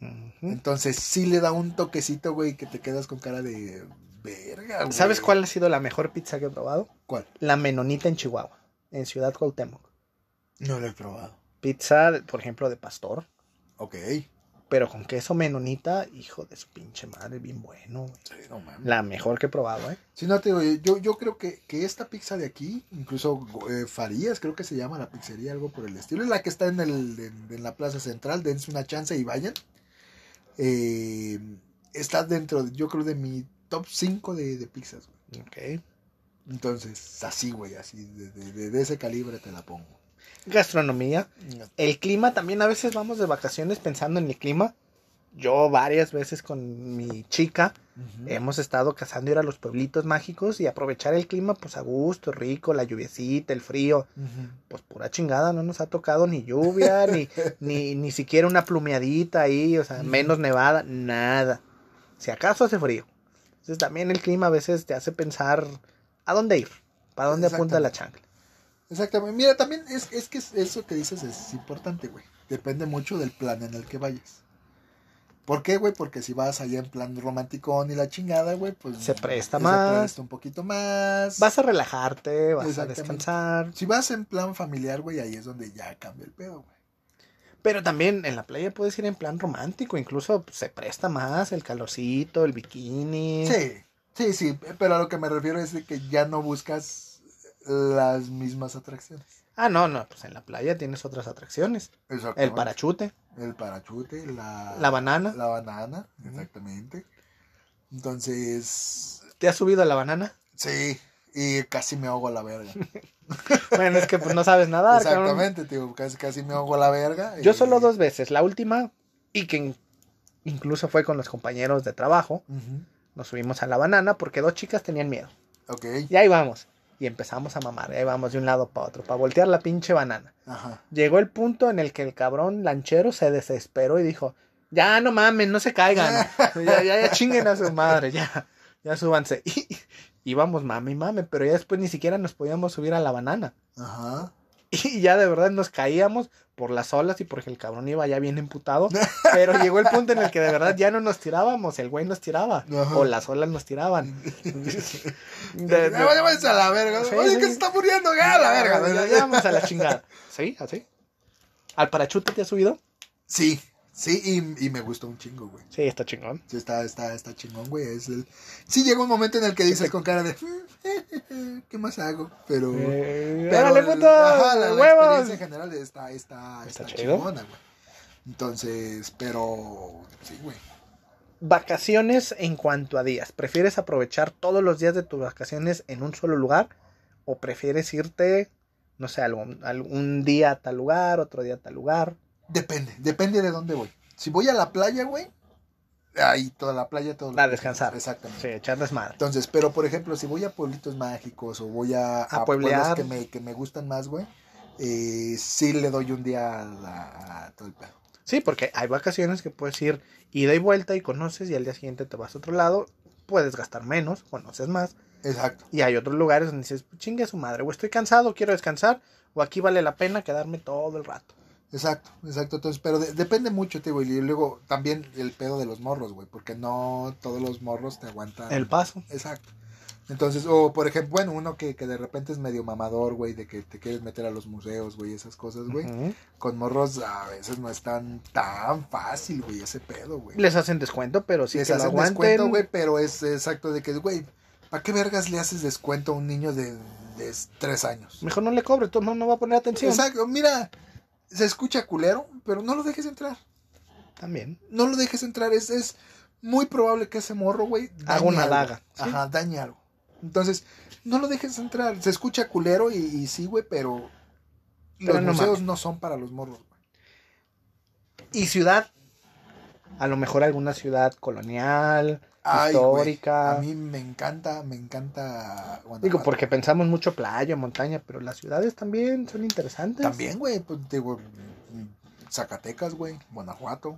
Uh -huh. Entonces sí le da un toquecito, güey, que te quedas con cara de verga, güey. ¿Sabes cuál ha sido la mejor pizza que he probado? ¿Cuál? La Menonita en Chihuahua, en Ciudad Cuauhtémoc. No lo he probado. Pizza, por ejemplo, de pastor. Ok. Pero con queso menonita, hijo de su pinche madre, bien bueno. Sí, no mames. La mejor que he probado, ¿eh? Sí, no te digo, yo, yo creo que, que esta pizza de aquí, incluso eh, Farías, creo que se llama la pizzería, algo por el estilo, es la que está en, el, en, en la plaza central, dense una chance y vayan. Eh, está dentro, yo creo, de mi top 5 de, de pizzas. Güey. Ok. Entonces, así, güey, así, de, de, de ese calibre te la pongo gastronomía. El clima, también a veces vamos de vacaciones pensando en el clima. Yo varias veces con mi chica uh -huh. hemos estado cazando ir a los pueblitos mágicos y aprovechar el clima pues a gusto, rico, la lluviecita, el frío. Uh -huh. Pues pura chingada, no nos ha tocado ni lluvia, ni, ni, ni siquiera una plumeadita ahí, o sea, uh -huh. menos nevada, nada. Si acaso hace frío. Entonces también el clima a veces te hace pensar a dónde ir, para dónde apunta la chancla. Exactamente. Mira, también es, es que eso que dices es importante, güey. Depende mucho del plan en el que vayas. ¿Por qué, güey? Porque si vas allá en plan romántico y la chingada, güey, pues... Se presta más. Se presta un poquito más. Vas a relajarte, vas a descansar. Si vas en plan familiar, güey, ahí es donde ya cambia el pedo, güey. Pero también en la playa puedes ir en plan romántico, incluso se presta más el calorcito, el bikini. Sí, sí, sí, pero a lo que me refiero es de que ya no buscas las mismas atracciones. Ah, no, no, pues en la playa tienes otras atracciones. El parachute. El parachute, la... La banana. La banana, exactamente. Entonces... ¿Te has subido a la banana? Sí, y casi me ahogo a la verga. bueno, es que pues no sabes nadar. Exactamente, tío, casi, casi me ahogo a la verga. Yo solo dos veces, la última, y que incluso fue con los compañeros de trabajo, uh -huh. nos subimos a la banana porque dos chicas tenían miedo. Ok. Y ahí vamos Y empezamos a mamar. y Ahí vamos de un lado para otro, para voltear la pinche banana. Ajá. Llegó el punto en el que el cabrón lanchero se desesperó y dijo, ya no mamen, no se caigan. ya, ya, ya chinguen a su madre, ya, ya súbanse. Y íbamos mame y mame, pero ya después ni siquiera nos podíamos subir a la banana. Ajá. Y ya de verdad nos caíamos por las olas y porque el cabrón iba ya bien emputado. Pero llegó el punto en el que de verdad ya no nos tirábamos, el güey nos tiraba. Ajá. O las olas nos tiraban. De- de- Ya a la verga. Sí, Oye, sí. que se está muriendo, ya a la Ya, verga. ya vamos a la chingada. ¿Sí? ¿Así? ¿Al parachute te has subido? Sí, sí, y, y me gustó un chingo, güey. Sí, está chingón. Sí, está, está, está chingón, güey. Es el... Sí llega un momento en el que dices con cara de... ¿Qué más hago? Pero... Eh, pero ¡Órale, el- puto! ajá, la, la experiencia en general está, está, Está está, chingona, güey. Entonces, pero... Sí, güey. Vacaciones en cuanto a días. ¿Prefieres aprovechar todos los días de tus vacaciones en un solo lugar? ¿O prefieres irte, no sé, algún, algún día a tal lugar, otro día a tal lugar? Depende, depende de dónde voy. Si voy a la playa, güey, ahí toda la playa, todo A descansar. Exactamente. Sí, echar desmadre. Entonces, pero por ejemplo, si voy a pueblitos mágicos o voy a, A a pueblos que me, que me gustan más, güey, eh, sí le doy un día a, la- a todo el pedo. Sí, porque hay vacaciones que puedes ir ida y vuelta y conoces y al día siguiente te vas a otro lado. Puedes gastar menos, conoces más. Exacto. Y hay otros lugares donde dices, chingue su madre, o estoy cansado, quiero descansar, o aquí vale la pena quedarme todo el rato. Exacto, exacto. Entonces, pero de- depende mucho, güey. Y luego también el pedo de los morros, güey, porque no todos los morros te aguantan. El paso. Exacto. Entonces, o por ejemplo, bueno, uno que, que de repente es medio mamador, güey, de que te quieres meter a los museos, güey, esas cosas, güey. Con morros a veces no es tan, tan fácil, güey, ese pedo, güey. Les hacen descuento, pero sí Les que lo hacen aguanten. descuento, güey, pero es exacto de que, güey, ¿para qué vergas le haces descuento a un niño de, de tres años? Mejor no le cobre, todo mundo no va a poner atención. Exacto, mira, se escucha culero, pero no lo dejes entrar. También. No lo dejes entrar, es, es muy probable que ese morro, güey, Haga una algo. daga, ¿sí? Ajá, dañe algo. Entonces, no lo dejes entrar. Se escucha culero y, y sí, güey, pero, Pero los no museos no son para los morros, güey. Y ciudad, a lo mejor alguna ciudad colonial, Ay, histórica. a mí me encanta, me encanta Guanajuato. Digo, porque pensamos mucho playa, montaña, pero las ciudades también son interesantes. También, güey, pues digo, Zacatecas, güey, Guanajuato.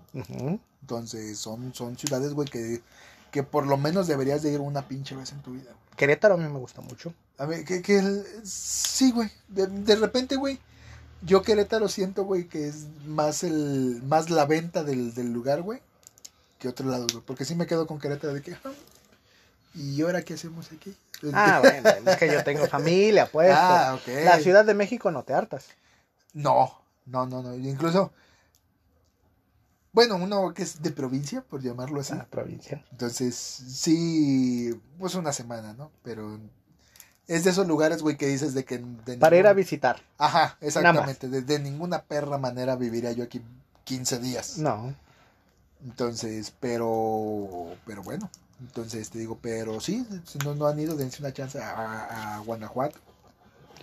Entonces, son, son ciudades, güey, que, que por lo menos deberías de ir una pinche vez en tu vida. Querétaro a mí me gusta mucho. A ver, que, que el- sí, güey. De, de repente, güey, yo Querétaro siento, güey, que es más el más la venta del, del lugar, güey, que otro lado, güey. Porque sí me quedo con Querétaro de que, ah, ¿y ahora qué hacemos aquí? Ah, bueno, es que yo tengo familia, pues. Ah, ok. La Ciudad de México no te hartas. No, no, no, no. Incluso, bueno, uno que es de provincia, por llamarlo así. La provincia. Entonces, sí, pues una semana, ¿no? Pero es de esos lugares, güey, que dices de que... de Para ir a visitar. Ajá, exactamente. De, de ninguna perra manera viviría yo aquí 15 días. No. Entonces, pero... Pero bueno. Entonces, te digo, pero sí, si no, no han ido, dense una chance a, a Guanajuato.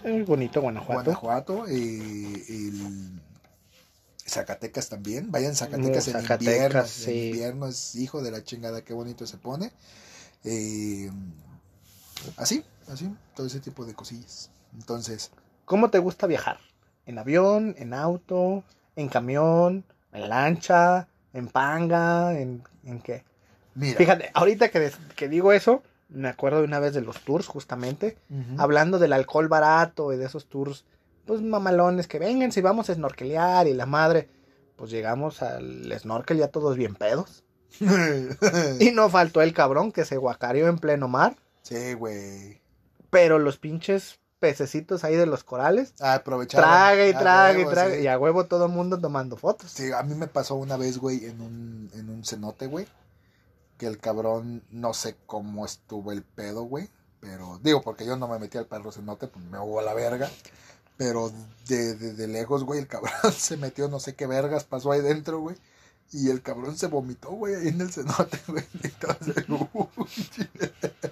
Es bonito Guanajuato. Guanajuato, eh, el... Zacatecas también. Vayan Zacatecas en Zacatecas, invierno. sí. En invierno es hijo de la chingada, qué bonito se pone. Eh, así, así, todo ese tipo de cosillas. Entonces, ¿Cómo te gusta viajar? ¿En avión? ¿En auto? ¿En camión? ¿En lancha? ¿En panga? ¿En, en qué? mira. Fíjate, ahorita que, des- que digo eso, me acuerdo de una vez de los tours, justamente. Hablando del alcohol barato y de esos tours, pues mamalones que vengan si vamos a snorkelear y la madre. Pues llegamos al snorkel ya todos bien pedos. Y no faltó el cabrón que se guacareó en pleno mar. sí, güey. Pero los pinches pececitos ahí de los corales. Ah, aprovechar. Traga y traga y traga. sí. Y a huevo todo el mundo tomando fotos. Sí, a mí me pasó una vez, güey, en un, en un cenote, güey. Que el cabrón, no sé cómo estuvo el pedo, güey. Pero, digo, porque yo no me metí al perro cenote, pues me hubo a la verga. Pero de, de, de lejos, güey, el cabrón se metió, no sé qué vergas pasó ahí dentro, güey. Y el cabrón se vomitó, güey, ahí en el cenote, güey. Entonces.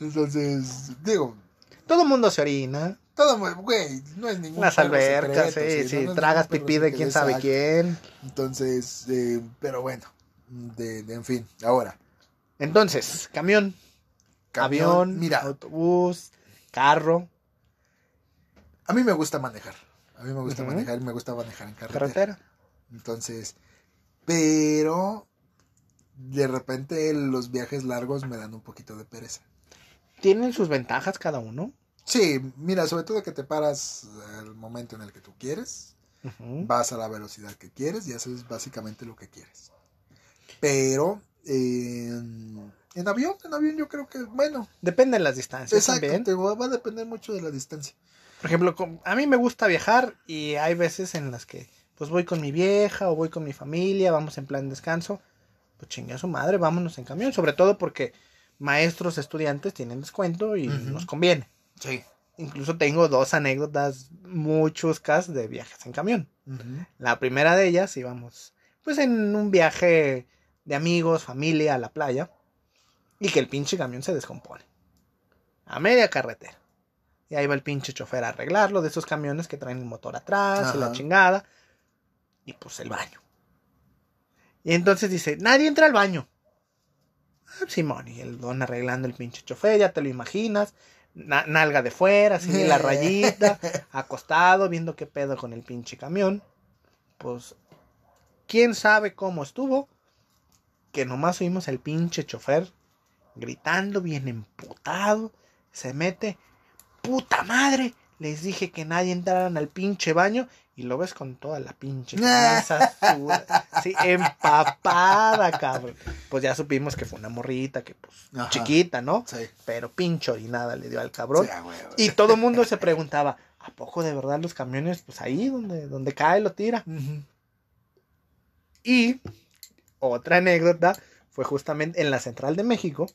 Entonces, digo, Todo el mundo se orina. todo, güey, no es ningún Las albercas, secreto, sí, sí. no- no es tragas pipí de quién sabe quién. Entonces, eh, pero bueno, de, de- en fin, ahora. Entonces, camión, camión, avión, mira, autobús, carro, A mí me gusta manejar. A mí me gusta manejar y me gusta manejar en carretera. carretera. Entonces, pero de repente los viajes largos me dan un poquito de pereza. Tienen sus ventajas cada uno. Sí, mira, sobre todo que te paras al momento en el que tú quieres, vas a la velocidad que quieres y haces básicamente lo que quieres. Pero eh, en avión, en avión yo creo que, bueno, Depende de las distancias exacto, también. te va va a depender mucho de la distancia. Por ejemplo, a mí me gusta viajar y hay veces en las que pues voy con mi vieja o voy con mi familia, vamos en plan descanso. Pues chingue a su madre, vámonos en camión. Sobre todo porque maestros, estudiantes tienen descuento y nos conviene. Sí. Incluso tengo dos anécdotas muy chuscas de viajes en camión. La primera de ellas íbamos pues en un viaje de amigos, familia a la playa y que el pinche camión se descompone. A media carretera. Y ahí va el pinche chofer a arreglarlo de esos camiones que traen el motor atrás y la chingada. Y pues el baño. Y entonces dice, nadie entra al baño. Simón, y el don arreglando el pinche chofer, ya te lo imaginas. Na- nalga de fuera, así la rayita, acostado, viendo qué pedo con el pinche camión. Pues, quién sabe cómo estuvo. Que nomás oímos el pinche chofer gritando, bien emputado. Se mete, puta madre. Les dije que nadie entraran al pinche baño. Y lo ves con toda la pinche sudada, Sí, empapada, cabrón. Pues ya supimos que fue una morrita, que pues, Ajá. chiquita, ¿no? Sí. Pero pinche orinada le dio al cabrón. Sí. Y todo el mundo se preguntaba, ¿a poco de verdad los camiones, pues ahí donde, donde cae lo tira? Y otra anécdota fue justamente en la Central de México,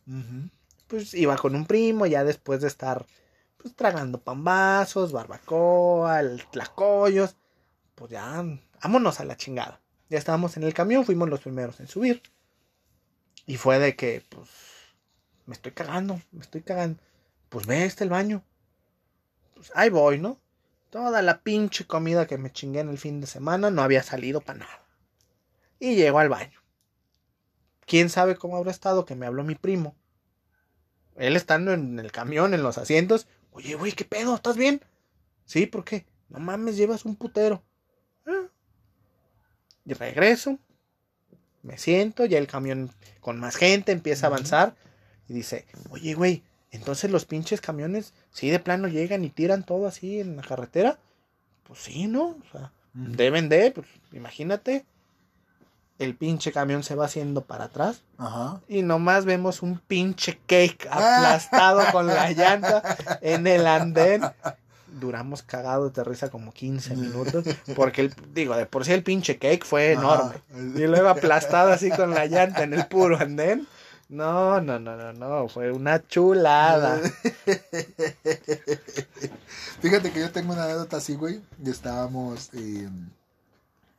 pues iba con un primo ya después de estar pues tragando pambazos, barbacoa, tlacoyos, pues ya vámonos a la chingada. Ya estábamos en el camión, fuimos los primeros en subir. Y fue de que, pues, me estoy cagando, me estoy cagando. Pues ve este el baño. Pues ahí voy, ¿no? Toda la pinche comida que me chingué en el fin de semana no había salido para nada. Y llego al baño. ¿Quién sabe cómo habrá estado que me habló mi primo? Él estando en el camión, en los asientos. Oye, güey, ¿qué pedo? ¿Estás bien? Sí, ¿por qué? No mames, llevas un putero. Ah. Y regreso. Me siento, ya el camión con más gente empieza a avanzar. Y dice, oye, güey, entonces los pinches camiones, sí, de plano llegan y tiran todo así en la carretera. Pues sí, ¿no? O sea, deben de, pues imagínate. El pinche camión se va haciendo para atrás Ajá. y nomás vemos un pinche cake aplastado con la llanta en el andén. Duramos cagados de risa como 15 minutos porque, el, digo, de por sí el pinche cake fue enorme. Ajá. Y luego aplastado así con la llanta en el puro andén. No, no, no, no, no, fue una chulada. Fíjate que yo tengo una anécdota así, güey. Y estábamos, eh,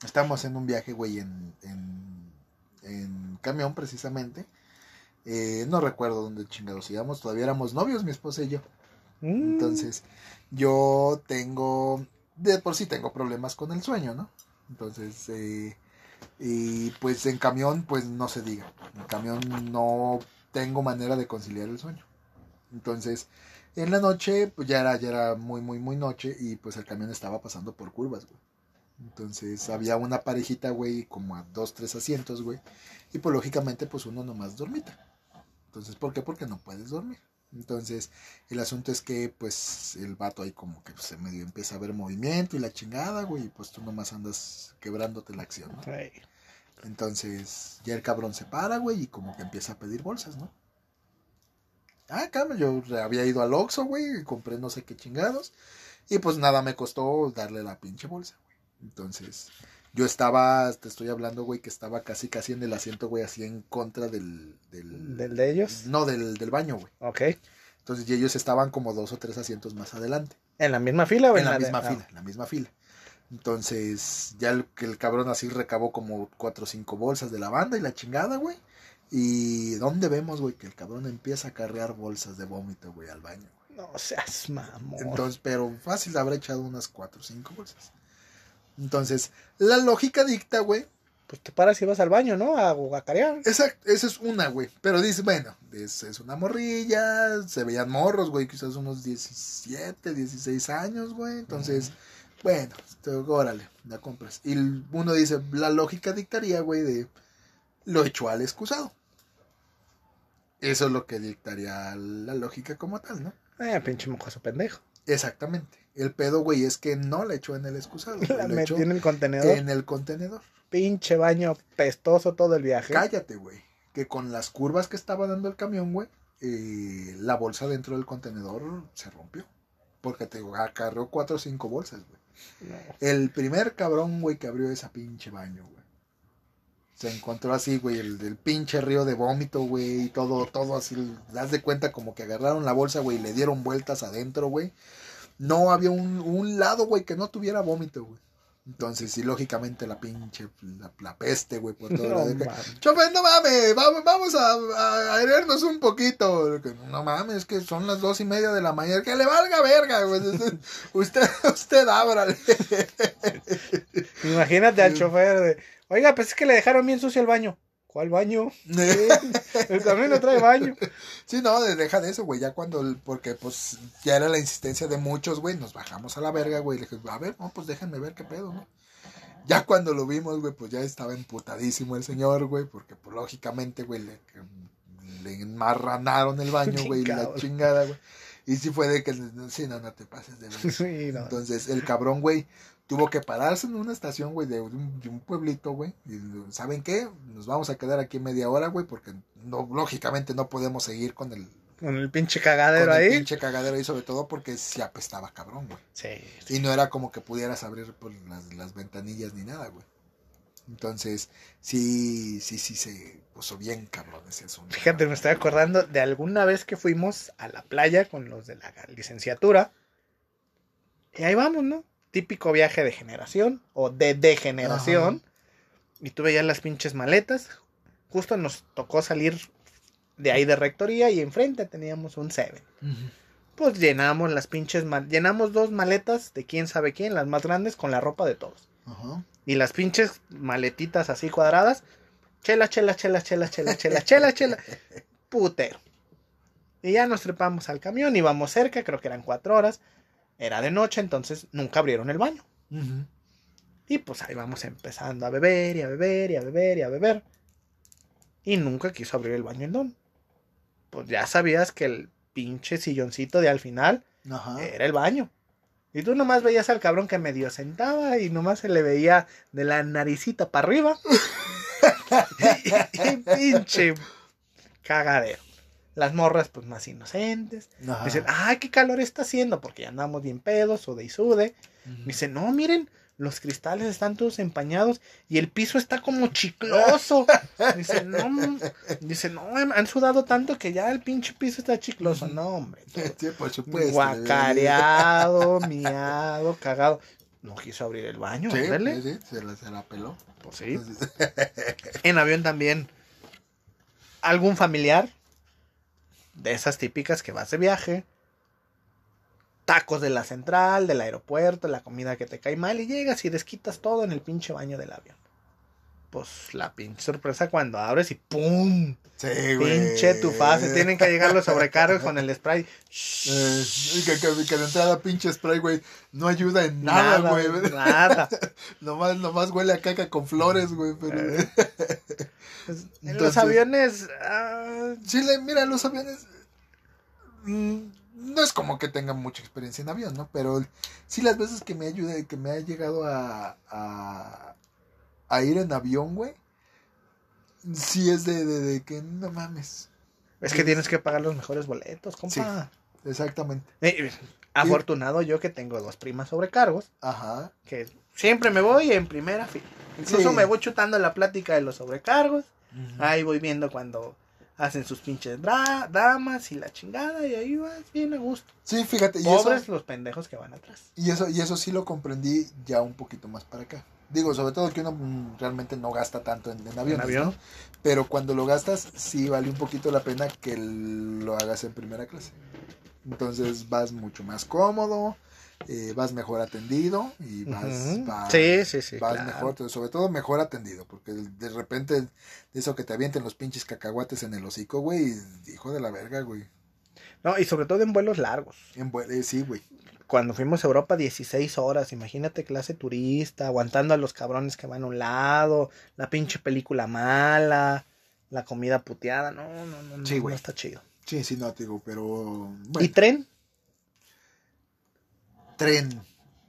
estábamos en un viaje, güey, en, en, en camión precisamente. Eh, no recuerdo dónde chingados íbamos. Todavía éramos novios, mi esposa y yo. Mm, Entonces, yo tengo, de por sí tengo problemas con el sueño, ¿no? Entonces, eh, y pues en camión, pues no se diga. En camión no tengo manera de conciliar el sueño. Entonces, en la noche, pues ya era, ya era muy, muy, muy noche y pues el camión estaba pasando por curvas, güey. Entonces había una parejita, güey, como a dos, tres asientos, güey. Y pues lógicamente, pues uno nomás dormita. Entonces, ¿por qué? Porque no puedes dormir. Entonces, el asunto es que, pues, el vato ahí como que se medio empieza a ver movimiento y la chingada, güey, y pues tú nomás andas quebrándote la acción, ¿no? Entonces, ya el cabrón se para, güey, y como que empieza a pedir bolsas, ¿no? Ah, calma, yo había ido al Oxxo, güey, y compré no sé qué chingados, y pues nada me costó darle la pinche bolsa, güey. Entonces, yo estaba, te estoy hablando, güey, que estaba casi, casi en el asiento, güey, así en contra del... del, ¿Del de ellos? No, del, del baño, güey. Ok. Entonces, y ellos estaban como dos o tres asientos más adelante. ¿En la misma fila o en, En la misma fila, en la misma fila. Entonces, ya el, que el cabrón así recabó como cuatro o cinco bolsas de la banda y la chingada, güey. Y ¿dónde vemos, güey? Que el cabrón empieza a carrear bolsas de vómito, güey, al baño. güey. No seas mamón. Entonces, pero fácil habrá echado unas cuatro o cinco bolsas. Entonces, la lógica dicta, güey, Pues te paras y vas al baño, ¿no? A guacarear. Exacto, esa es una, güey. Pero dice, bueno, es, es una morrilla, se veían morros, güey, quizás unos 17, 16 años, güey. Entonces, bueno, este, órale, la compras. Y uno dice, la lógica dictaría, güey, de lo hecho al excusado. Eso es lo que dictaría la lógica como tal, ¿no? Eh, pinche mocoso pendejo. Exactamente. El pedo, güey, es que no la echó en el excusado. La metí en el contenedor. en el contenedor. Pinche baño pestoso todo el viaje. Cállate, güey. Que con las curvas que estaba dando el camión, güey, eh, la bolsa dentro del contenedor se rompió. Porque te acarreó cuatro o cinco bolsas, güey. No. El primer cabrón, güey, que abrió esa pinche baño, güey. Se encontró así, güey, el del pinche río de vómito, güey, y todo, todo así. Das de cuenta como que agarraron la bolsa, güey, y le dieron vueltas adentro, güey. No había un, un lado, güey, que no tuviera vómito, güey. Entonces, sí, lógicamente la pinche, la, la peste, güey, por todo No lado. Chofer, no mames, vamos, vamos a, a un poquito. No mames, es que son las dos y media de la mañana. Que le valga verga, güey. Usted, usted ábrale. Imagínate al chofer de, oiga, pues es que le dejaron bien sucio el baño. ¿Cuál baño? El camión no trae baño. Sí, no, de- deja de eso, güey. Ya cuando, porque pues ya era la insistencia de muchos, güey. Nos bajamos a la verga, güey. Le dije, a ver, no, pues déjenme ver qué pedo, ¿no? Ya cuando lo vimos, güey, pues ya estaba emputadísimo el señor, güey. Porque, pues lógicamente, güey, le, le enmarranaron el baño, güey. La chingada, güey. Y sí fue de que, sí, no, no te pases de ver. Sí, no. Entonces, el cabrón, güey, tuvo que pararse en una estación, güey, de un, de un pueblito, güey. Y, ¿saben qué? Nos vamos a quedar aquí media hora, güey, porque no, lógicamente no podemos seguir con el, Con el pinche con cagadero el ahí. pinche cagadero ahí, sobre todo porque se apestaba cabrón, güey. Sí. Y no era como que pudieras abrir pues, las, las ventanillas ni nada, güey. Entonces, sí, sí, sí, se puso bien cabrón ese asunto. Fíjate, me estoy acordando de alguna vez que fuimos a la playa con los de la licenciatura. Y ahí vamos, ¿no? Típico viaje de generación o de degeneración. Y tú veías las pinches maletas. Justo nos tocó salir de ahí de rectoría y enfrente teníamos un Seven. Pues llenamos las pinches llenamos dos maletas de quién sabe quién, las más grandes, con la ropa de todos. Y las pinches maletitas así cuadradas. Chela, chela, chela, chela, chela, chela, chela, chela. Putero. Y ya nos trepamos al camión, íbamos cerca, creo que eran cuatro horas. Era de noche, entonces nunca abrieron el baño. Y pues ahí vamos empezando a beber y a beber y a beber y a beber. Y nunca quiso abrir el baño el don. Pues ya sabías que el pinche silloncito de al final Ajá. era el baño. Y tú nomás veías al cabrón que medio sentaba y nomás se le veía de la naricita para arriba. y, y pinche cagadero. Las morras, pues más inocentes. Ajá. Dicen, ay, qué calor está haciendo, porque ya andamos bien pedos, sude y sude. Ujú. Dice, no, miren, los cristales están todos empañados y el piso está como chicloso. Dice, no, mm". dice, no, han sudado tanto que ya el pinche piso está chicloso. No, hombre. Sí, por supuesto. Guacareado, miado, cagado. No quiso abrir el baño, Sí, se la, se la peló. Pues sí. En avión también. ¿Algún familiar? De esas típicas que vas de viaje. Tacos de la central, del aeropuerto, la comida que te cae mal y llegas y desquitas todo en el pinche baño del avión. Pues la pinche sorpresa cuando abres y ¡pum! sí, güey. Pinche tu fase. Tienen que llegar los sobrecargos con el spray. Eh, que, que, que de entrada pinche spray, güey, no ayuda en nada, Nada, güey. nada. nomás, nomás huele a caca con flores, güey. Pero... Eh. Pues, en Entonces- los aviones. ah, Sí, le- mira, los aviones. mm, no es como que tengan mucha experiencia en avión, ¿no? Pero sí, las veces que me ayude, que me ha llegado a, a, a ir en avión, güey. Sí es de, de, de que no mames. es que tienes que pagar los mejores boletos, compa. Exactamente. Eh, afortunado yo que tengo dos primas sobrecargos, Ajá. que siempre me voy en primera fila. Incluso Sí. me voy chutando la plática de los sobrecargos. Ahí voy viendo cuando hacen sus pinches dramas y la chingada y ahí vas bien a gusto. Sí, fíjate. Y Pobres eso, los pendejos que van atrás. y, eso, y eso sí lo comprendí ya un poquito más para acá. Digo, sobre todo que uno mm, realmente no gasta tanto en, en aviones, avión? ¿no? Pero cuando lo gastas, sí vale un poquito la pena que lo hagas en primera clase. Entonces vas mucho más cómodo, eh, vas mejor atendido y vas, vas- Sí, sí, sí, vas claro. mejor, sobre todo mejor atendido, porque de repente de eso que te avienten los pinches cacahuates en el hocico, güey, hijo de la verga, güey. No, y sobre todo en vuelos largos. En vue- eh, sí, güey. Cuando fuimos a Europa 16 horas, imagínate clase turista, aguantando a los cabrones que van a un lado, la pinche película mala, la comida puteada, no, no, no, no, Sí, no está chido. Sí, sí, no, te digo, pero ¿Y tren? tren.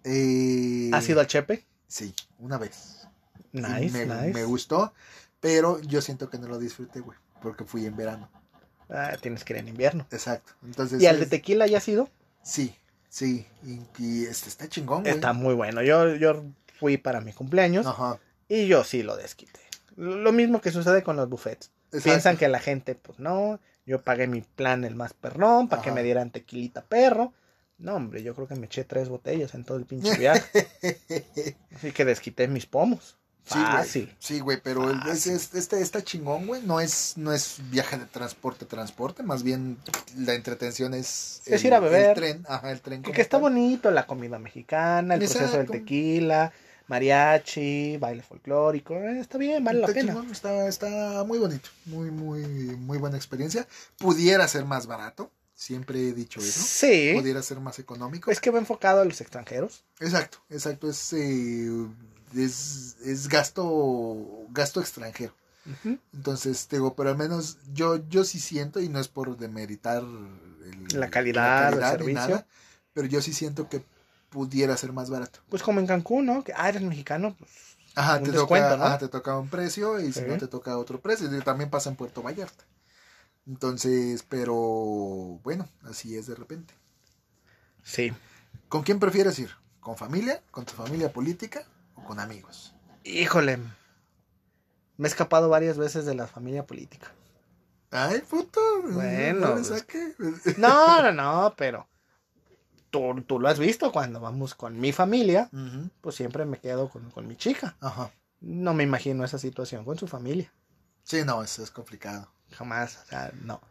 Eh, ¿Has ido al Chepe? Sí, una vez. Y Nice, me, nice. me gustó, pero yo siento que no lo disfruté, güey, porque fui en verano. Ah, tienes que ir en invierno. Exacto. Entonces, ¿Y al de tequila ya has ido? Sí, sí. Y, y este está chingón, güey. Está muy bueno. Yo, yo fui para mi cumpleaños Ajá. y yo sí lo desquité. Lo mismo que sucede con los buffets. Exacto. Piensan que la gente, pues no, yo pagué mi plan el más perrón para que me dieran tequilita perro. No, hombre, yo creo que me eché tres botellas en todo el pinche viaje. Así que desquité mis pomos. Sí, güey. Fácil. Sí, güey, pero el- es- es- este está chingón, güey. No es, no es viaje de transporte, transporte. Más bien la entretención es. Es ir a beber. El tren, ajá, el tren. Que, como que está tal. bonito la comida mexicana, el proceso del tequila, mariachi, baile folclórico. eh, está bien, vale la Está pena. chingón, está, está muy bonito. Muy, muy, muy buena experiencia. Pudiera ser más barato. Siempre he dicho eso. Sí. Pudiera ser más económico. Es que va enfocado a los extranjeros. Exacto, exacto. Es, eh, es, es gasto, gasto extranjero. Entonces, te digo, pero al menos yo, yo sí siento, y no es por demeritar el- La calidad del ni servicio. pero yo sí siento que pudiera ser más barato. Pues como en Cancún, ¿no? Que, ah, eres mexicano. Pues, Ajá, te toca, ¿no? ajá, te toca un precio y si no te toca otro precio. También pasa en Puerto Vallarta. Entonces, pero bueno, así es de repente. sí. ¿Con quién prefieres ir? ¿Con familia? ¿Con tu familia política? ¿O con amigos? Híjole. Me he escapado varias veces de la familia política. Ay, puto. Bueno, no pues. No, no, no, pero tú, tú lo has visto cuando vamos con mi familia, pues siempre me quedo con, con mi chica. Ajá. No me imagino esa situación con su familia. Sí, no, eso es complicado. Jamás, o sea, no.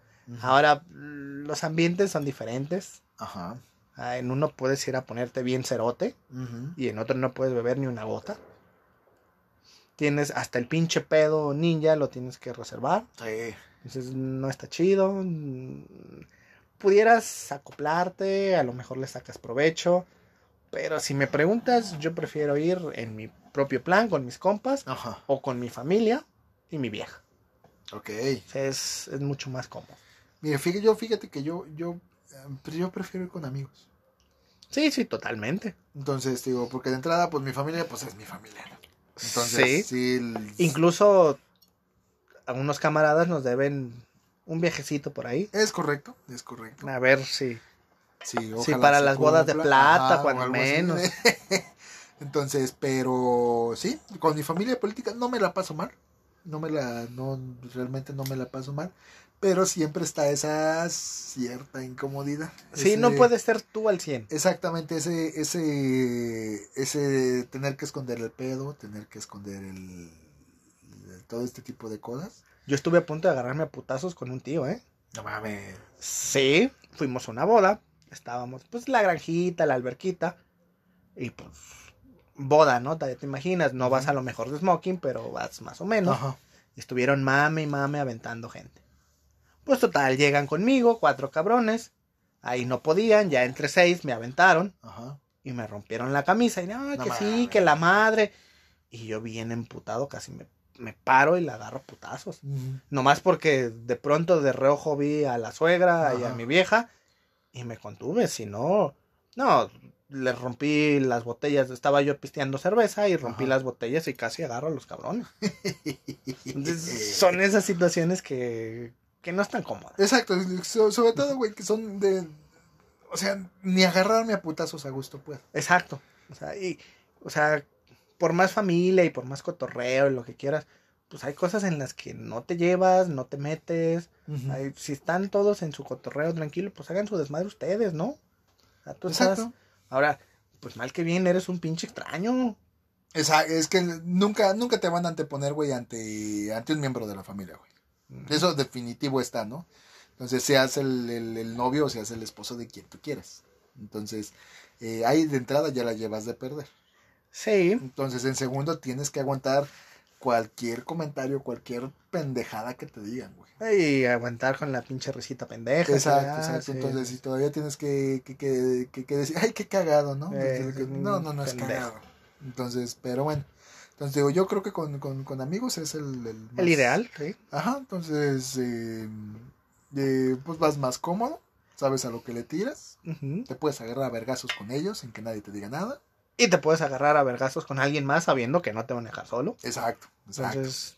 Ahora, los ambientes son diferentes. Ajá. Ah, En uno puedes ir a ponerte bien cerote y en otro no puedes beber ni una gota. Tienes hasta el pinche pedo ninja, lo tienes que reservar. Sí. Entonces no está chido. Pudieras acoplarte, a lo mejor le sacas provecho. Pero si me preguntas, yo prefiero ir en mi propio plan con mis compas Ajá. o con mi familia y mi vieja. Ok. Es, es mucho más cómodo. Mire, fíjate, yo, fíjate que yo, yo, pero yo prefiero ir con amigos. Sí, sí, totalmente. Entonces, digo, porque de entrada, pues mi familia, pues es mi familia. ¿no? Entonces, sí. Incluso algunos camaradas nos deben un viajecito por ahí. Es correcto, es correcto. A ver si. Sí, Sí, ojalá para las bodas de plata, cuando así. menos. Entonces, pero sí, con mi familia política no me la paso mal. No me la, no, realmente no me la paso mal. Pero siempre está esa cierta incomodidad. Sí, Ese- no puedes ser tú al 100. Exactamente, ese, ese, ese tener que esconder el pedo, tener que esconder el, el- todo este tipo de cosas. Yo estuve a punto de agarrarme a putazos con un tío, ¿eh? No mames. Sí, fuimos a una boda. Estábamos, pues, la granjita, la alberquita. Y pues, boda, ¿no? Te, te imaginas, no vas a lo mejor de smoking, pero vas más o menos. Estuvieron mame y mame aventando gente. Pues total, llegan conmigo, cuatro cabrones. Ahí no podían, ya entre seis me aventaron Ajá. y me rompieron la camisa. Y no, No que sí, que la madre. Y yo bien emputado, casi me, me paro y la agarro putazos. Nomás porque de pronto de reojo vi a la suegra y a mi vieja y me contuve, si no, no, le rompí las botellas, estaba yo pisteando cerveza y rompí Ajá. las botellas y casi agarro a los cabrones. Entonces, son esas situaciones que, que no están cómodas. Exacto, so- sobre todo, güey, que son de... O sea, ni agarrarme a putazos a gusto, pues. Exacto. O sea, y, o sea, por más familia y por más cotorreo y lo que quieras, pues hay cosas en las que no te llevas, no te metes. Ay, si están todos en su cotorreo tranquilo, pues hagan su desmadre ustedes, ¿no? O sea, tú estás-. Ahora, pues mal que bien, eres un pinche extraño. Esa- es que nunca, nunca te van a anteponer, güey, ante, ante un miembro de la familia, güey. Eso definitivo está, ¿no? Entonces, seas el, el, el novio o seas el esposo de quien tú quieras. Entonces, eh, ahí de entrada ya la llevas de perder. Sí. Entonces, en segundo, tienes que aguantar cualquier comentario, cualquier pendejada que te digan, güey. Y aguantar con la pinche risita pendeja. Exacto, exacto. sí. Entonces, si todavía tienes que, que, que, que- que decir, ay, qué cagado, ¿no? Entonces, no, no, no es cagado. Entonces, pero bueno. Entonces, digo, yo creo que con, con, con amigos es el, el, más- El ideal, sí. Ajá, entonces, eh, eh, pues vas más cómodo, sabes a lo que le tiras, te puedes agarrar a vergazos con ellos sin que nadie te diga nada. Y te puedes agarrar a vergazos con alguien más sabiendo que no te van a dejar solo. Exacto, exacto. Entonces,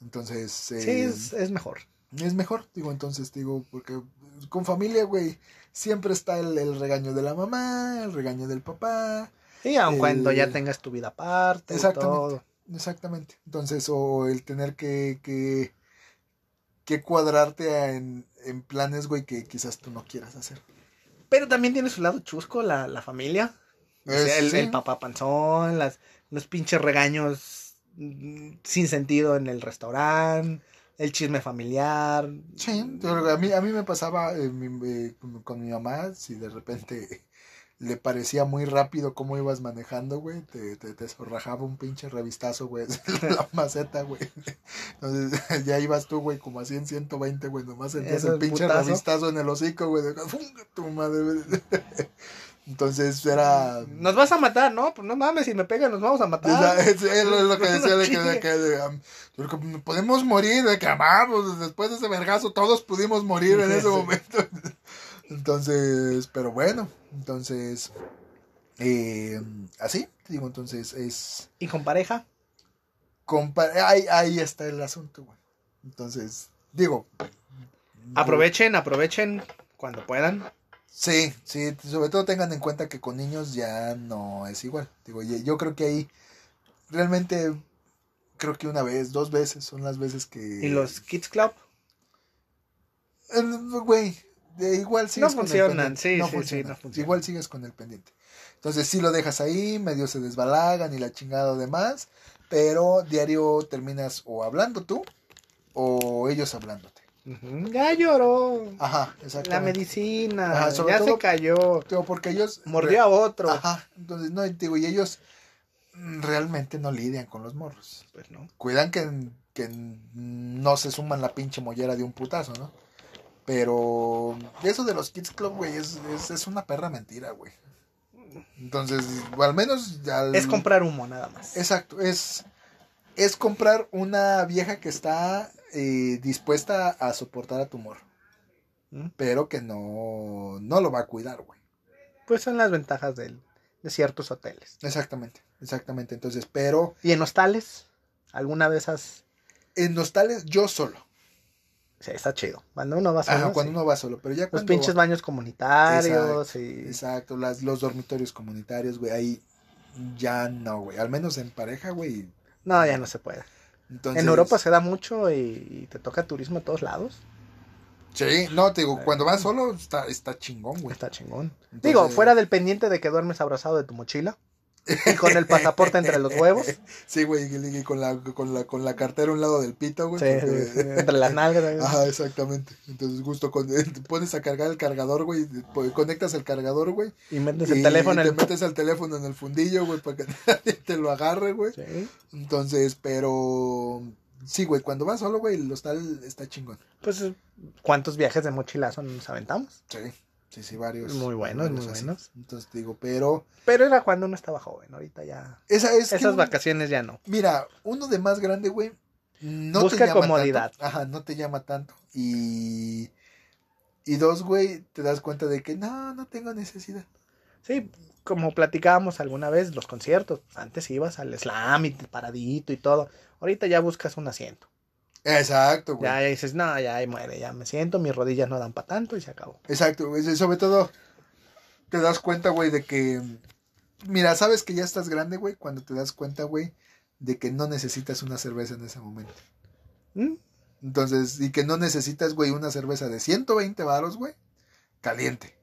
Entonces, sí, eh, es, es mejor. es mejor, digo, entonces, digo, porque con familia, güey, siempre está el, el regaño de la mamá, el regaño del papá. Sí, aun eh, cuando ya tengas tu vida aparte y exactamente. todo. Exactamente. Entonces, o el tener que, que, que cuadrarte en, en planes, güey, que quizás tú no quieras hacer. Pero también tiene su lado chusco la, la familia. O sea, Es- el, sí. el papá panzón, las, los pinches regaños mm, sin sentido en el restaurante, el chisme familiar. Sí, a mí, a mí me pasaba eh, mi- eh, con mi mamá, si de repente le parecía muy rápido cómo ibas manejando, güey, te, te, te zorrajaba un pinche revistazo, güey, de la maceta, güey. Entonces ya ibas tú, güey, como así en 120, güey, nomás sentías el pinche putazo. revistazo en el hocico, güey, de "Funga tu madre, güey". Entonces era... Nos vas a matar, ¿no? Pues no mames, si me pegan nos vamos a matar. Es, es lo que decía de que, de de, um, podemos morir, de que amamos, después de ese vergazo todos pudimos morir en ese momento. Entonces, pero bueno, entonces, eh, así, digo, entonces es, ¿Y con pareja? compa- ahí, ahí está el asunto, güey. Entonces, digo, Aprovechen, aprovechen cuando puedan. Sí, sí, sobre todo tengan en cuenta que con niños ya no es igual. Digo, yo creo que ahí realmente creo que una vez, dos veces son las veces que ¿Y los Kids Club? Eh, Güey, de igual sigues No con el funcionan, pendiente. sí, no sí, sí, no funcionan. Igual sigues con el pendiente. Entonces sí lo dejas ahí, medio se desbalagan y la chingada demás, pero diario terminas o hablando tú o ellos hablándote. Ya lloró. Ajá, La medicina. Ajá, sobre ya todo- se cayó. Digo, porque ellos Mordió a otro. Ajá, entonces no, digo, y ellos realmente no lidian con los morros. Pues no. Cuidan que, que no se suman la pinche mollera de un putazo, ¿no? Pero eso de los Kids Club, güey, es, es, es una perra mentira, güey. Entonces, o al menos... al- Es comprar humo nada más. Exacto, es, es comprar una vieja que está eh, dispuesta a soportar a tu morro, ¿Mm? pero que no, no lo va a cuidar, güey. Pues son las ventajas del- de ciertos hoteles. Exactamente, exactamente. Entonces, pero ¿Y en hostales? ¿Alguna vez has...? en hostales yo solo. Sí, está chido. Cuando uno va solo, Ajá, cuando sí. uno va solo, pero ya Los pinches baños comunitarios y... Exacto, las, los dormitorios comunitarios, güey, ahí ya no, güey. Al menos en pareja, güey. No, ya no se puede. Entonces, En Europa se da mucho y, y te toca turismo de todos lados. Sí, no, te digo, cuando vas solo está, está chingón, güey. Está chingón. Entonces- Digo, fuera del pendiente de que duermes abrazado de tu mochila y con el pasaporte entre los huevos. Sí, güey, y- y con la, con la, con la cartera a un lado del pito, güey. Sí, porque- sí, sí, entre las nalgas. Ajá, exactamente. Entonces, justo con, te pones a cargar el cargador, güey, pues, conectas el cargador, güey. Y metes el y teléfono en te el... metes el teléfono en el fundillo, güey, para que nadie te lo agarre, güey. Sí. Entonces, pero sí, güey, cuando vas solo, güey, el hostal está chingón. Pues, ¿cuántos viajes de mochilazo nos aventamos? Sí, sí, sí, varios. Muy buenos, varios muy así. buenos. Entonces digo, pero Pero era cuando uno estaba joven, ahorita ya... esa es Esas vacaciones ya no. Mira, uno de más grande, güey, no Busca te llama comodidad. tanto. Ajá, no te llama tanto. Y y dos, güey, te das cuenta de que no, no tengo necesidad. Sí, como platicábamos alguna vez, los conciertos. Antes ibas al slam y paradito y todo. Ahorita ya buscas un asiento. Exacto, güey. Ya, ya dices, no, ya ahí muere, ya me siento, mis rodillas no dan para tanto y se acabó. Exacto, güey. Sobre todo, te das cuenta, güey, de que. Mira, sabes que ya estás grande, güey, cuando te das cuenta, güey, de que no necesitas una cerveza en ese momento. ¿Mm? Entonces, y que no necesitas, güey, una cerveza de 120 varos, güey, caliente,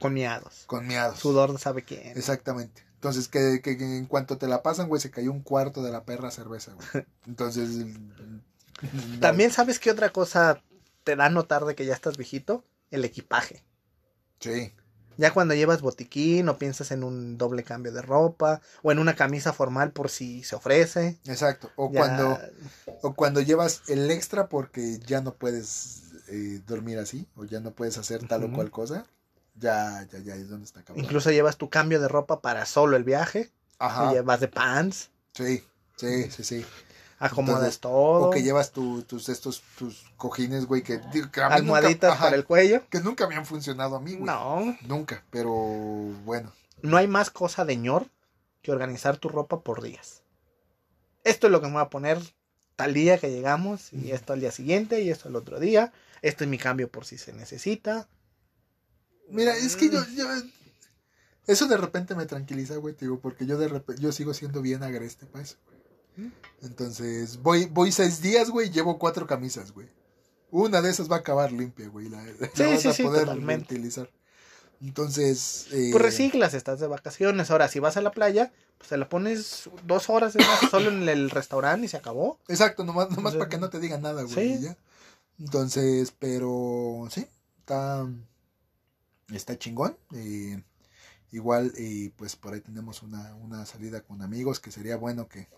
Con miados. con miados. Sudor de sabe quién. Exactamente. Entonces, que, que- que en cuanto te la pasan, güey, se cayó un cuarto de la perra cerveza, güey. Entonces. No. También sabes qué otra cosa te da a notar de que ya estás viejito? El equipaje. Sí. Ya cuando llevas botiquín o piensas en un doble cambio de ropa o en una camisa formal por si se ofrece. Exacto. O Ya- cuando o cuando llevas el extra porque ya no puedes eh, dormir así o ya no puedes hacer tal o cual cosa. Ya, ya, ya es donde está cabrón. Incluso llevas tu cambio de ropa para solo el viaje. Ajá. Y llevas de pants, Sí, sí, sí, sí. Acomodas Entonces, todo. O que llevas tu- tus estos tus cojines, güey, que, que nunca- almohaditas ajá, para el cuello. que nunca me han funcionado a mí, güey. No, Nunca, pero bueno. no hay más cosa de ñor que organizar tu ropa por días. Esto es lo que me voy a poner tal día que llegamos, y esto al día siguiente, y esto al otro día. Este es mi cambio por si se necesita. Mira, es que Mm. yo, yo eso de repente me tranquiliza, güey, te digo, porque yo de repente yo sigo siendo bien agreste para eso. güey. Entonces, voy voy seis días, güey, y llevo cuatro camisas, güey. Una de esas va a acabar limpia, güey, la, la Sí, vas sí, a sí, poder totalmente. utilizar. Entonces, eh, Pues reciclas, estás de vacaciones. Ahora, si vas a la playa, pues te la pones dos horas solo en el restaurante y se acabó. Exacto, nomás, nomás sea, para que no te digan nada, güey. sí. Entonces, pero sí, está, está chingón. eh, igual, eh, pues por ahí tenemos una, una salida con amigos que sería bueno que,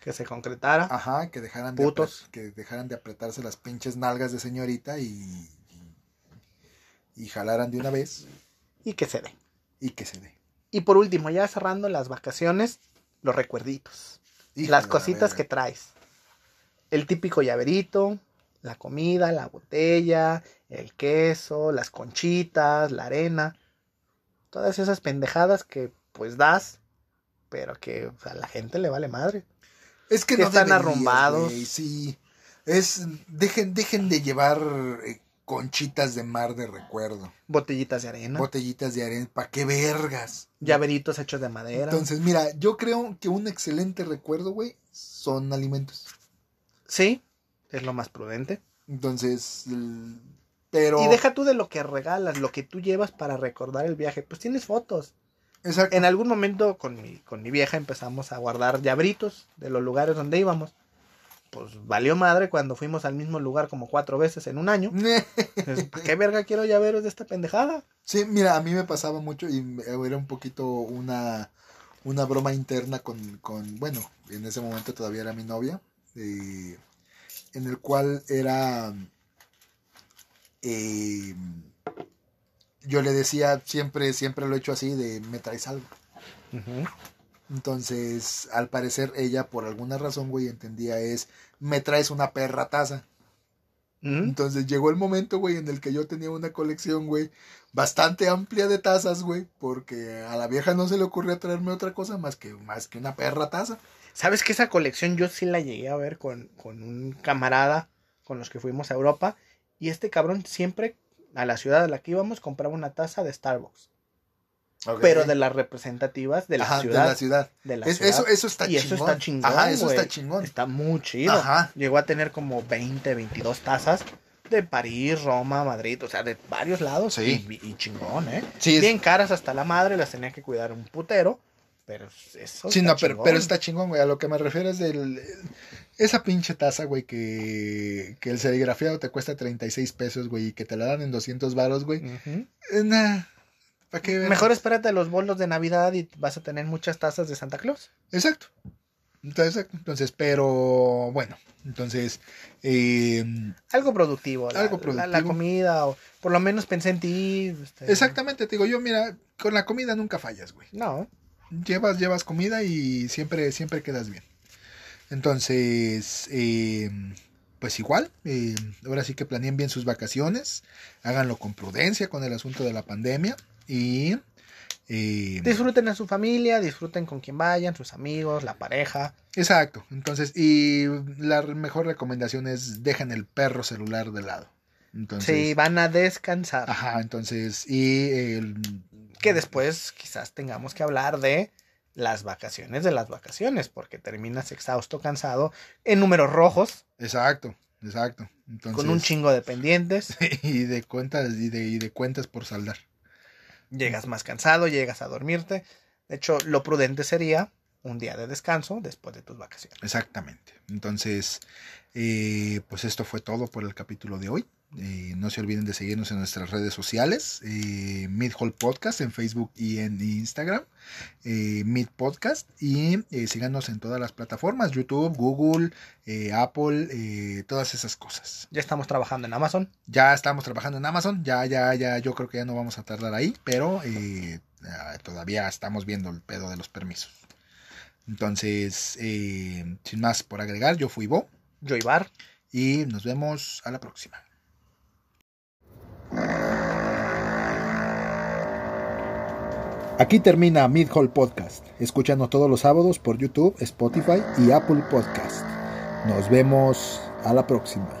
Que se concretara. ajá, que dejaran, de Putos. apre- que dejaran de apretarse las pinches nalgas de señorita y, y, y jalaran de una vez Y que se dé. y que se dé. Y por último, ya cerrando las vacaciones, los recuerditos. Las de la cositas que traes. El típico llaverito, la comida, la botella, el queso, las conchitas, la arena. Todas esas pendejadas que pues das, pero que a la gente le vale madre. Es que, que no están arrumbados. sí. Es, dejen, dejen de llevar eh, conchitas de mar de recuerdo. Botellitas de arena, Botellitas de arena. ¿Para qué vergas? llaveritos hechos de madera. Entonces, mira, yo creo que un excelente recuerdo, güey, son alimentos. sí, es lo más prudente. Entonces, pero... Y deja tú de lo que regalas, lo que tú llevas para recordar el viaje. Pues tienes fotos. Exacto. En algún momento con mi, con mi vieja empezamos a guardar llabritos de los lugares donde íbamos. Pues valió madre cuando fuimos al mismo lugar como cuatro veces en un año. ¿Para qué verga quiero llaveros de esta pendejada? Sí, mira, a mí me pasaba mucho y era un poquito una, una broma interna con, con, bueno, en ese momento todavía era mi novia, eh, en el cual era, eh, yo le decía, siempre, siempre lo he hecho así, de me traes algo. Entonces, al parecer ella, por alguna razón, güey, entendía es, me traes una perra taza. ¿Mm? Entonces llegó el momento, güey, en el que yo tenía una colección, güey, bastante amplia de tazas, güey, porque a la vieja no se le ocurrió traerme otra cosa más que, más que una perra taza. ¿Sabes que esa colección yo sí la llegué a ver con, con un camarada con los que fuimos a Europa? Y este cabrón siempre a la ciudad a la que íbamos compraba una taza de Starbucks. Pero de las representativas de la Ajá, ciudad. de la ciudad. de la Es- ciudad. eso, eso está y chingón. eso está chingón. Ajá, eso está chingón. Está muy chido. Ajá. Llegó a tener como 20, 22 tazas de París, Roma, Madrid, o sea, de varios lados. Sí. Y, y chingón, ¿eh? Sí, es- Bien caras hasta la madre, las tenía que cuidar un putero. Pero eso. Sí, está no, pero, chingón. pero está chingón, güey. A lo que me refiero es del. Esa pinche taza, güey, que, que el serigrafiado te cuesta 36 pesos, güey, y que te la dan en 200 varos, güey. Eh, nah, ¿Para qué? Mejor espérate a los bolos de Navidad y vas a tener muchas tazas de Santa Claus. Exacto. Entonces, entonces, pero bueno, entonces, eh, Algo productivo. la- Algo La, la productivo. comida, o por lo menos pensé en ti. este, exactamente, te digo yo, mira, con la comida nunca fallas, güey. No. Llevas, llevas comida y siempre, siempre quedas bien. Entonces, eh, pues igual, eh, ahora sí que planeen bien sus vacaciones, háganlo con prudencia con el asunto de la pandemia y... eh, Disfruten a su familia, disfruten con quien vayan, sus amigos, la pareja. Exacto. Entonces, y la mejor recomendación es dejen el perro celular de lado. Entonces, sí, van a descansar. ajá, entonces, y el, Que después quizás tengamos que hablar de las vacaciones de las vacaciones, porque terminas exhausto, cansado, en números rojos, exacto, exacto. Entonces, con un chingo de pendientes. y de cuentas y de, y de cuentas por saldar. llegas más cansado, llegas a dormirte. De hecho, lo prudente sería un día de descanso después de tus vacaciones. Exactamente. Entonces, eh, pues esto fue todo por el capítulo de hoy. Eh, no se olviden de seguirnos en nuestras redes sociales, eh, Mid Hall Podcast en Facebook y en Instagram, eh, Mid Podcast, y eh, síganos en todas las plataformas, YouTube, Google, eh, Apple, todas esas cosas. Ya estamos trabajando en Amazon. Ya estamos trabajando en Amazon, ya, ya, ya, yo creo que ya no vamos a tardar ahí, pero ah, todavía estamos viendo el pedo de los permisos. Entonces, sin más por agregar, yo fui Bo Yo Ibar. y nos vemos a la próxima. Aquí termina Mid Hall Podcast. Escúchanos todos los sábados por YouTube, Spotify y Apple Podcast. Nos vemos a la próxima.